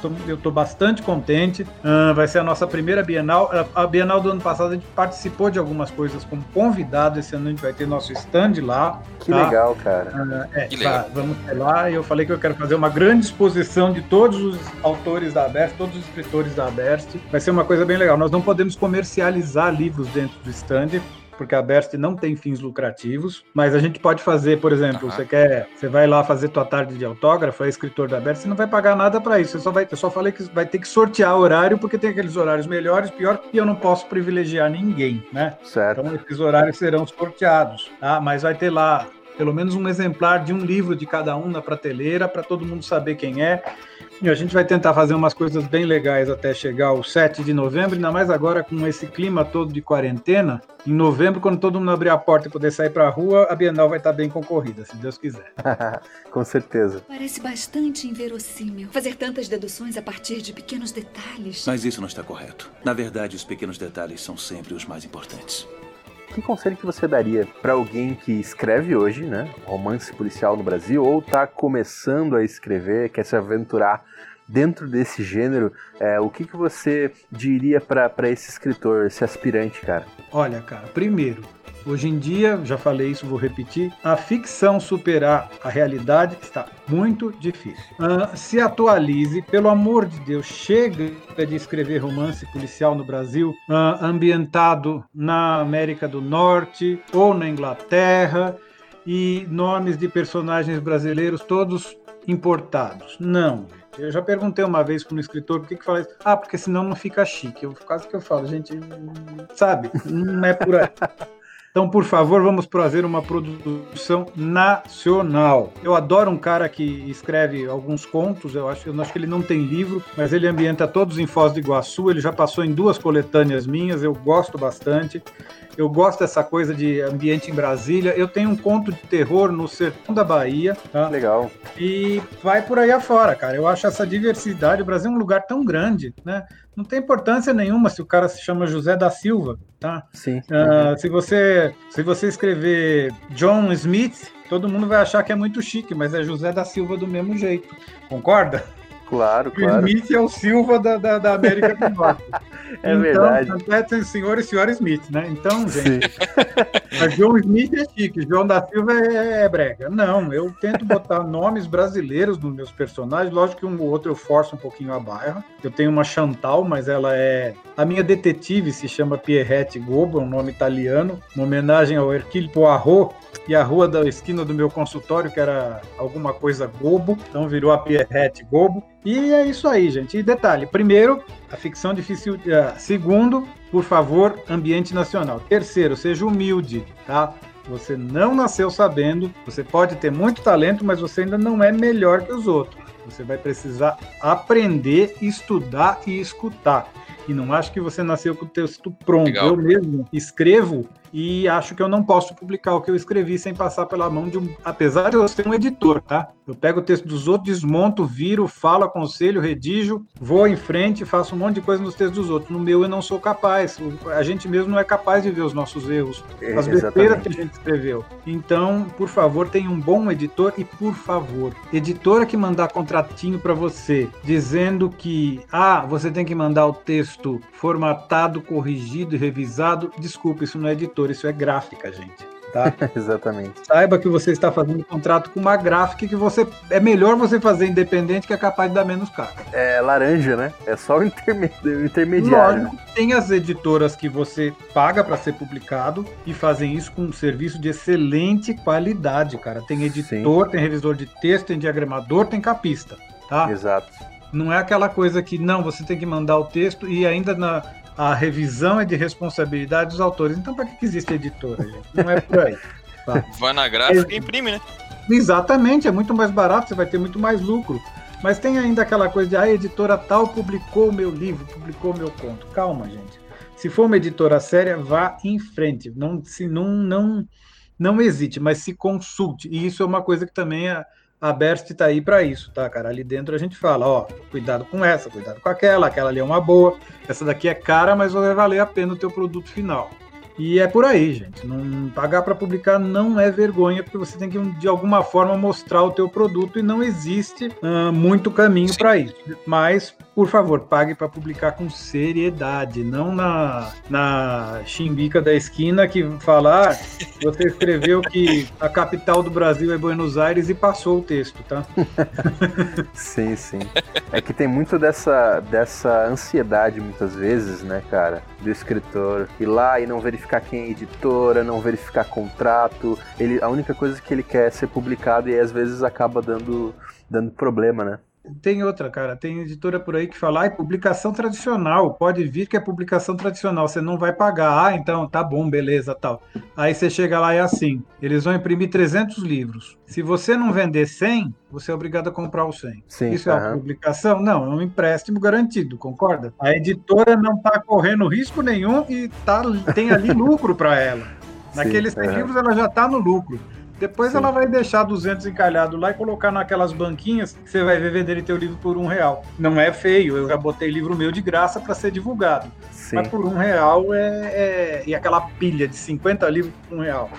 tamo- eu estou bastante contente. Ah, vai ser a nossa primeira Bienal. A, Bienal do ano passado a gente participou de algumas coisas como convidado. Esse ano a gente vai ter nosso stand lá. Que tá? legal, cara. É, Que legal. tá, vamos ter lá. E eu falei que eu quero fazer uma grande exposição de todos os autores da Aberst, todos os escritores da Aberst. Vai ser uma coisa bem legal. Nós não podemos comercializar livros dentro do stand. Porque a Berst não tem fins lucrativos, mas a gente pode fazer, por exemplo, você quer, você vai lá fazer tua tarde de autógrafo, é escritor da Berst, você não vai pagar nada para isso. Você só vai, eu só falei que vai ter que sortear horário porque tem aqueles horários melhores, pior, e eu não posso privilegiar ninguém, né? Certo. Então esses horários serão sorteados, tá? Mas vai ter lá pelo menos um exemplar de um livro de cada um na prateleira para todo mundo saber quem é. E a gente vai tentar fazer umas coisas bem legais até chegar o 7 de novembro, ainda mais agora com esse clima todo de quarentena. Em novembro, quando todo mundo abrir a porta e poder sair para a rua, a Bienal vai estar bem concorrida, se Deus quiser. Com certeza. Parece bastante inverossímil fazer tantas deduções a partir de pequenos detalhes. Mas isso não está correto. Na verdade, os pequenos detalhes são sempre os mais importantes. Que conselho que você daria para alguém que escreve hoje, né, romance policial no Brasil, ou tá começando a escrever, quer se aventurar dentro desse gênero? É, o que, que você diria para esse escritor, esse aspirante, cara? Olha, cara, primeiro, Hoje em dia, já falei isso, vou repetir, a ficção superar a realidade está muito difícil. Uh, se atualize, pelo amor de Deus, chega de escrever romance policial no Brasil, uh, ambientado na América do Norte ou na Inglaterra e nomes de personagens brasileiros todos importados. Não. Eu já perguntei uma vez para um escritor por que, que fala isso. Ah, porque senão não fica chique. Eu, quase que eu falo, gente, sabe? Não é por aí. Então, por favor, vamos trazer uma produção nacional. Eu adoro um cara que escreve alguns contos, eu acho, eu acho que ele não tem livro, mas ele ambienta todos em Foz do Iguaçu, ele já passou em duas coletâneas minhas, eu gosto bastante. Eu gosto dessa coisa de ambiente em Brasília. Eu tenho um conto de terror no sertão da Bahia. Tá? Legal. E vai por aí afora, cara. Eu acho essa diversidade. O Brasil é um lugar tão grande, né? Não tem importância nenhuma se o cara se chama José da Silva, tá? Sim. Uh, se você se você escrever John Smith, todo mundo vai achar que é muito chique, mas é José da Silva do mesmo jeito. Concorda? Claro, claro. O Smith é o Silva da, da, da América do Norte. é então, verdade. Então, senhor e senhora Smith, né? Então, gente. mas João Smith é chique, João da Silva é, é, brega. Não, eu tento botar nomes brasileiros nos meus personagens. Lógico que um ou outro eu forço um pouquinho a barra. Eu tenho uma Chantal, mas ela é. A minha detetive se chama Pierrette Gobo, é um nome italiano, uma homenagem ao Hercule Poirot e a rua da esquina do meu consultório, que era alguma coisa Gobo, então virou a Pierrette Gobo. E é isso aí, gente. E detalhe: primeiro, a ficção difícil. Uh, segundo, por favor, ambiente nacional. Terceiro, seja humilde, tá? Você não nasceu sabendo, você pode ter muito talento, mas você ainda não é melhor que os outros. Você vai precisar aprender, estudar e escutar. E não acho que você nasceu com o texto pronto. Legal. Eu mesmo escrevo e acho que eu não posso publicar o que eu escrevi sem passar pela mão de um. Apesar de eu ser um editor, tá? Eu pego o texto dos outros, desmonto, viro, falo, aconselho, redijo, vou em frente, faço um monte de coisa nos textos dos outros. No meu eu não sou capaz. A gente mesmo não é capaz de ver os nossos erros, é, as besteiras que a gente escreveu. Então, por favor, tenha um bom editor e, por favor, editora que mandar contratinho para você dizendo que, ah, você tem que mandar o texto formatado, corrigido e revisado, desculpa, isso não é editor isso é gráfica, gente. Tá? Exatamente. Saiba que você está fazendo um contrato com uma gráfica que você é melhor você fazer independente que é capaz de dar menos caro. É laranja, né? É só o, interme... o intermediário. Lógico, tem as editoras que você paga para ser publicado e fazem isso com um serviço de excelente qualidade, cara. Tem editor, Sim. tem revisor de texto, tem diagramador, tem capista, tá? Exato. Não é aquela coisa que não, você tem que mandar o texto e ainda na, a revisão é de responsabilidade dos autores. Então, para que existe editora, gente? Não é por aí. Tá? Vai na gráfica é, e imprime, né? Exatamente, é muito mais barato, você vai ter muito mais lucro. Mas tem ainda aquela coisa de ah, a editora tal publicou o meu livro, publicou o meu conto. Calma, gente. Se for uma editora séria, vá em frente. Não, se não, não, não hesite, mas se consulte. E isso é uma coisa que também a, a Berst está aí para isso, tá, cara? Ali dentro a gente fala, ó, cuidado com essa, cuidado com aquela, aquela ali é uma boa, essa daqui é cara, mas vai valer a pena o teu produto final. E é por aí, gente. Não pagar para publicar não é vergonha, porque você tem que de alguma forma mostrar o teu produto e não existe uh, muito caminho para isso. Mas por favor, pague para publicar com seriedade, não na, na chimbica da esquina que falar, ah, você escreveu que a capital do Brasil é Buenos Aires e passou o texto, tá? sim, sim. É que tem muito dessa, dessa ansiedade muitas vezes, né, cara, do escritor ir lá e não verificar quem é editora, não verificar contrato. Ele, a única coisa que ele quer é ser publicado e às vezes acaba dando, dando problema, né? Tem outra, cara. Tem editora por aí que fala, ah, publicação tradicional. Pode vir que é publicação tradicional, você não vai pagar. Ah, então tá bom, beleza, tal. Aí você chega lá e é assim: eles vão imprimir 300 livros. Se você não vender 100, você é obrigado a comprar os 100. Sim, Isso é uma publicação? Não, é um empréstimo garantido, concorda? A editora não está correndo risco nenhum e tá, tem ali lucro para ela. Naqueles 100 livros ela já está no lucro. Depois Sim. ela vai deixar 200 encalhado lá e colocar naquelas banquinhas que você vai ver venderem teu livro por um real. Não é feio, eu já botei livro meu de graça para ser divulgado. Sim. Mas por um real é, é, E aquela pilha de 50 livros por um real.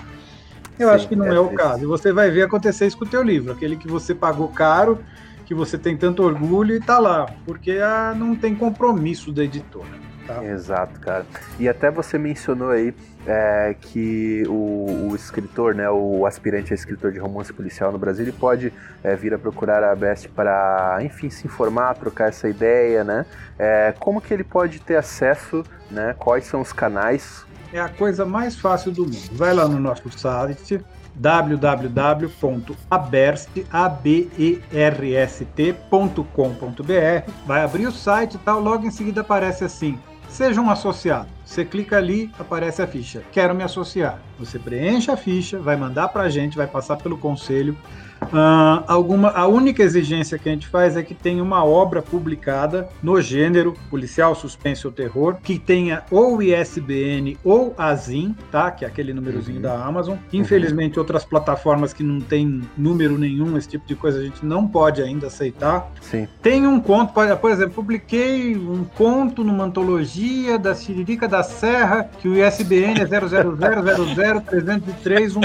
Eu Sim, acho que não é, é o caso. E você vai ver acontecer isso com o teu livro, aquele que você pagou caro, que você tem tanto orgulho e tá lá, porque ah, não tem compromisso da editora. Tá? Exato, cara. E até você mencionou aí é, que o, o, escritor, né, o aspirante a escritor de romance policial no Brasil, ele pode é, vir a procurar a Best para, enfim, se informar, trocar essa ideia, né? É, como que ele pode ter acesso, né? Quais são os canais? É a coisa mais fácil do mundo. Vai lá no nosso site www.aberst.com.br, vai abrir o site e tal, logo em seguida aparece assim: seja um associado. Você clica ali, aparece a ficha. Quero me associar. Você preenche a ficha, vai mandar para a gente, vai passar pelo conselho. Uh, alguma, a única exigência que a gente faz é que tenha uma obra publicada no gênero policial, suspense ou terror, que tenha ou ISBN ou ASIN, tá? Que é aquele númerozinho uhum. da Amazon. Infelizmente, uhum. outras plataformas que não tem número nenhum, esse tipo de coisa, a gente não pode ainda aceitar. Sim. Tem um conto, por exemplo, publiquei um conto numa antologia da Siririca da Serra, que o ISBN é 0000303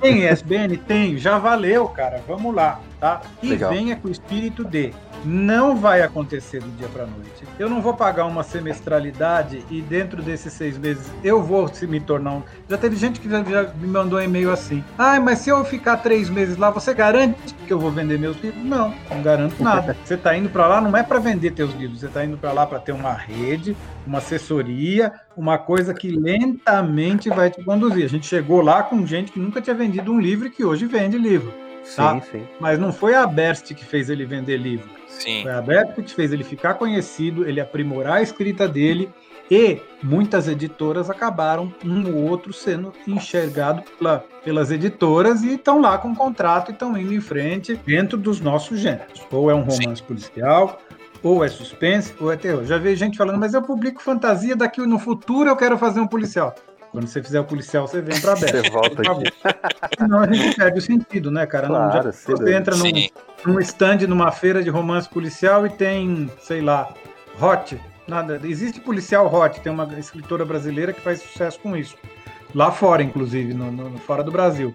Tem ISBN? Tem, já valeu valeu, cara, vamos lá, tá? E Legal. venha com o espírito de não vai acontecer do dia para noite. Eu não vou pagar uma semestralidade e dentro desses seis meses eu vou se me tornar um. Já teve gente que já, já me mandou um e-mail assim. Ah, mas se eu ficar três meses lá, você garante que eu vou vender meus livros? Não, não garanto nada. Você está indo para lá não é para vender teus livros. Você está indo para lá para ter uma rede, uma assessoria, uma coisa que lentamente vai te conduzir. A gente chegou lá com gente que nunca tinha vendido um livro e que hoje vende livro. Tá? Sim, sim. Mas não foi a Berst que fez ele vender livro. Sim. Foi a Berst que fez ele ficar conhecido, ele aprimorar a escrita dele e muitas editoras acabaram um ou outro sendo enxergado pela, pelas editoras e estão lá com contrato e estão indo em frente dentro dos nossos gêneros. Ou é um romance Sim. policial, ou é suspense, ou é terror. Já vi gente falando, mas eu publico fantasia, daqui no futuro eu quero fazer um policial. Quando você fizer o policial, você vem para aberto. Você volta aqui. Senão a gente perde o sentido, né, cara? Claro, não, já, você entra num, num stand numa feira de romance policial e tem, sei lá, hot. Nada. Existe policial hot, tem uma escritora brasileira que faz sucesso com isso. Lá fora, inclusive, no, no fora do Brasil.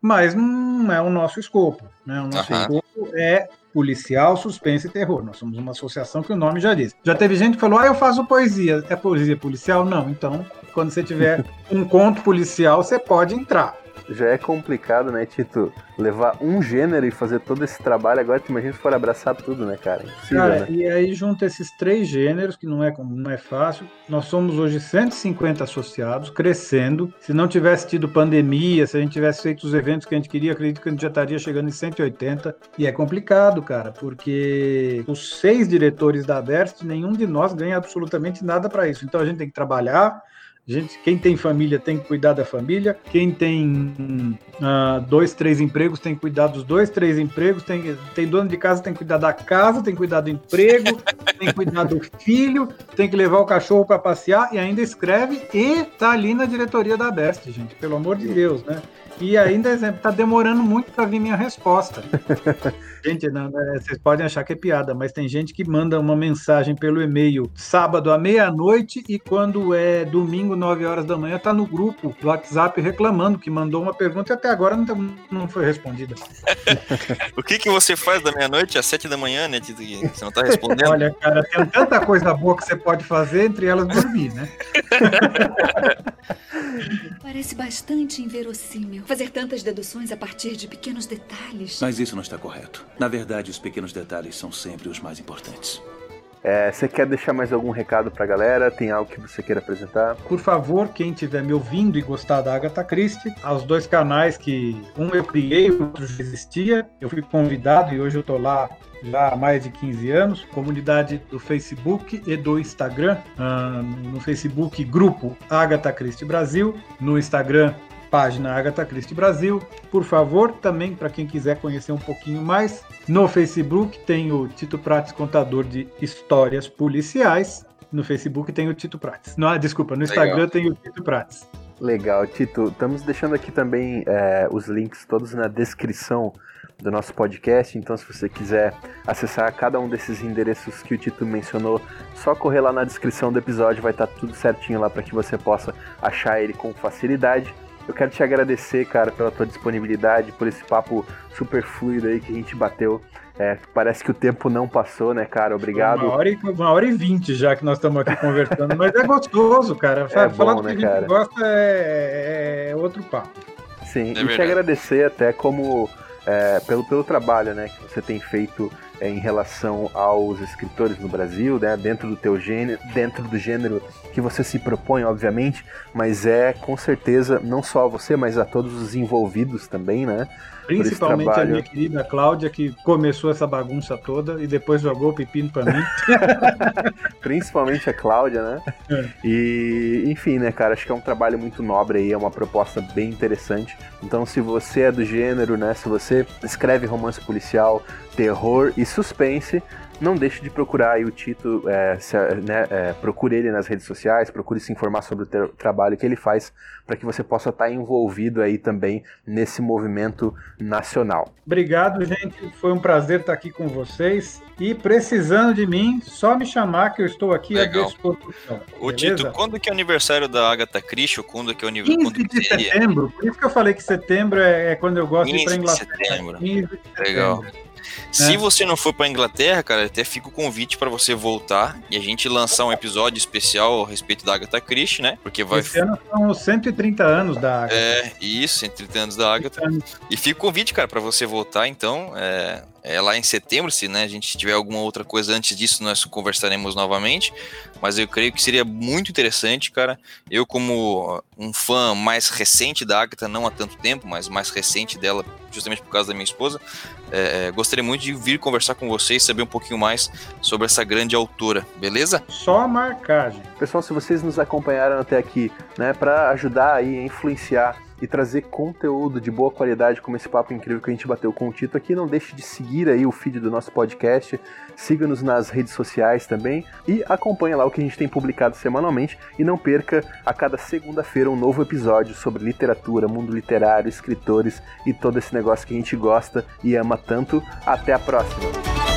Mas não é o nosso escopo. Né? O nosso uhum. escopo é policial, suspense e terror. Nós somos uma associação que o nome já diz. Já teve gente que falou: ah, eu faço poesia. É poesia policial? Não. Então, quando você tiver um conto policial, você pode entrar já é complicado, né, Tito? Levar um gênero e fazer todo esse trabalho. Agora, tu imagina se for abraçar tudo, né, cara? Impossível, cara, né? e aí junta esses três gêneros, que não é, não é fácil. Nós somos hoje 150 associados, crescendo. Se não tivesse tido pandemia, se a gente tivesse feito os eventos que a gente queria, acredito que a gente já estaria chegando em 180. E é complicado, cara, porque os seis diretores da Aberst, nenhum de nós ganha absolutamente nada para isso. Então a gente tem que trabalhar Gente, quem tem família tem que cuidar da família. Quem tem uh, dois, três empregos tem que cuidar dos dois, três empregos. Tem, tem dono de casa tem que cuidar da casa, tem que cuidar do emprego, tem que cuidar do filho, tem que levar o cachorro para passear e ainda escreve e tá ali na diretoria da Best, gente. Pelo amor de Deus, né? E ainda, exemplo, tá demorando muito para vir minha resposta. Gente, não, é, vocês podem achar que é piada, mas tem gente que manda uma mensagem pelo e-mail sábado à meia-noite e quando é domingo, 9 horas da manhã, tá no grupo do WhatsApp reclamando que mandou uma pergunta e até agora não, tá, não foi respondida. o que, que você faz da meia-noite às 7 da manhã, né, Tito? Você não tá respondendo? Olha, cara, tem tanta coisa boa que você pode fazer, entre elas dormir, né? Parece bastante inverossímil fazer tantas deduções a partir de pequenos detalhes. Mas isso não está correto. Na verdade, os pequenos detalhes são sempre os mais importantes. É, você quer deixar mais algum recado pra galera? Tem algo que você queira apresentar? Por favor, quem estiver me ouvindo e gostar da Agatha Christie, aos dois canais que um eu criei, o outro já existia. Eu fui convidado e hoje eu tô lá já há mais de 15 anos, comunidade do Facebook e do Instagram. Uh, no Facebook, grupo Agatha Christie Brasil, no Instagram, página Agatha Christie Brasil. Por favor, também para quem quiser conhecer um pouquinho mais, no Facebook tem o Tito Prates, contador de histórias policiais. No Facebook tem o Tito Prates. Não, desculpa, no Instagram Legal. tem o Tito Prates. Legal, Tito. Estamos deixando aqui também é, os links todos na descrição do nosso podcast. Então, se você quiser acessar cada um desses endereços que o Tito mencionou, só correr lá na descrição do episódio, vai estar tudo certinho lá para que você possa achar ele com facilidade. Eu quero te agradecer, cara, pela tua disponibilidade, por esse papo super fluido aí que a gente bateu. É, parece que o tempo não passou, né, cara? Obrigado. Uma hora, e, uma hora e vinte já que nós estamos aqui conversando, mas é gostoso, cara. É Falar bom, do que né, a gente gosta é, é, outro papo. Sim, é e verdade. te agradecer até como é, pelo, pelo trabalho né, que você tem feito é, em relação aos escritores no Brasil, né, dentro do teu gênero, dentro do gênero que você se propõe, obviamente, mas é com certeza não só a você, mas a todos os envolvidos também, né? Principalmente a minha querida Cláudia, que começou essa bagunça toda e depois jogou o pepino para mim. Principalmente a Cláudia, né? É. E, enfim, né, cara, acho que é um trabalho muito nobre aí, é uma proposta bem interessante. Então, se você é do gênero, né, se você escreve romance policial, terror e suspense, não deixe de procurar aí o Tito, é, se, né, é, procure ele nas redes sociais, procure se informar sobre o trabalho que ele faz, para que você possa estar envolvido aí também nesse movimento nacional. Obrigado, gente. Foi um prazer estar aqui com vocês. E precisando de mim, só me chamar que eu estou aqui Legal. à disposição. O Tito, quando que é o aniversário da Agatha Christie? Quando que é o aniversário? 15 de setembro. Por isso que eu falei que setembro é, é quando eu gosto de ir para Inglaterra. De setembro. 15 de setembro. Legal. Se é. você não for para Inglaterra, cara, até fica o convite para você voltar e a gente lançar um episódio especial a respeito da Agatha Christie, né? Porque vai. Esse ano são os 130 anos da Agatha. É, isso, 130 anos da Agatha. E fica o convite, cara, para você voltar, então. É, é, lá em setembro, se né, a gente tiver alguma outra coisa antes disso, nós conversaremos novamente. Mas eu creio que seria muito interessante, cara. Eu, como um fã mais recente da Agatha, não há tanto tempo, mas mais recente dela, justamente por causa da minha esposa, é, é gostaria muito de vir conversar com vocês, saber um pouquinho mais sobre essa grande autora, beleza? Só a marcagem. Pessoal, se vocês nos acompanharam até aqui, né, para ajudar aí a influenciar e trazer conteúdo de boa qualidade, como esse papo incrível que a gente bateu com o Tito aqui. Não deixe de seguir aí o feed do nosso podcast, siga-nos nas redes sociais também e acompanhe lá o que a gente tem publicado semanalmente e não perca a cada segunda-feira um novo episódio sobre literatura, mundo literário, escritores e todo esse negócio que a gente gosta e ama tanto. Até a próxima!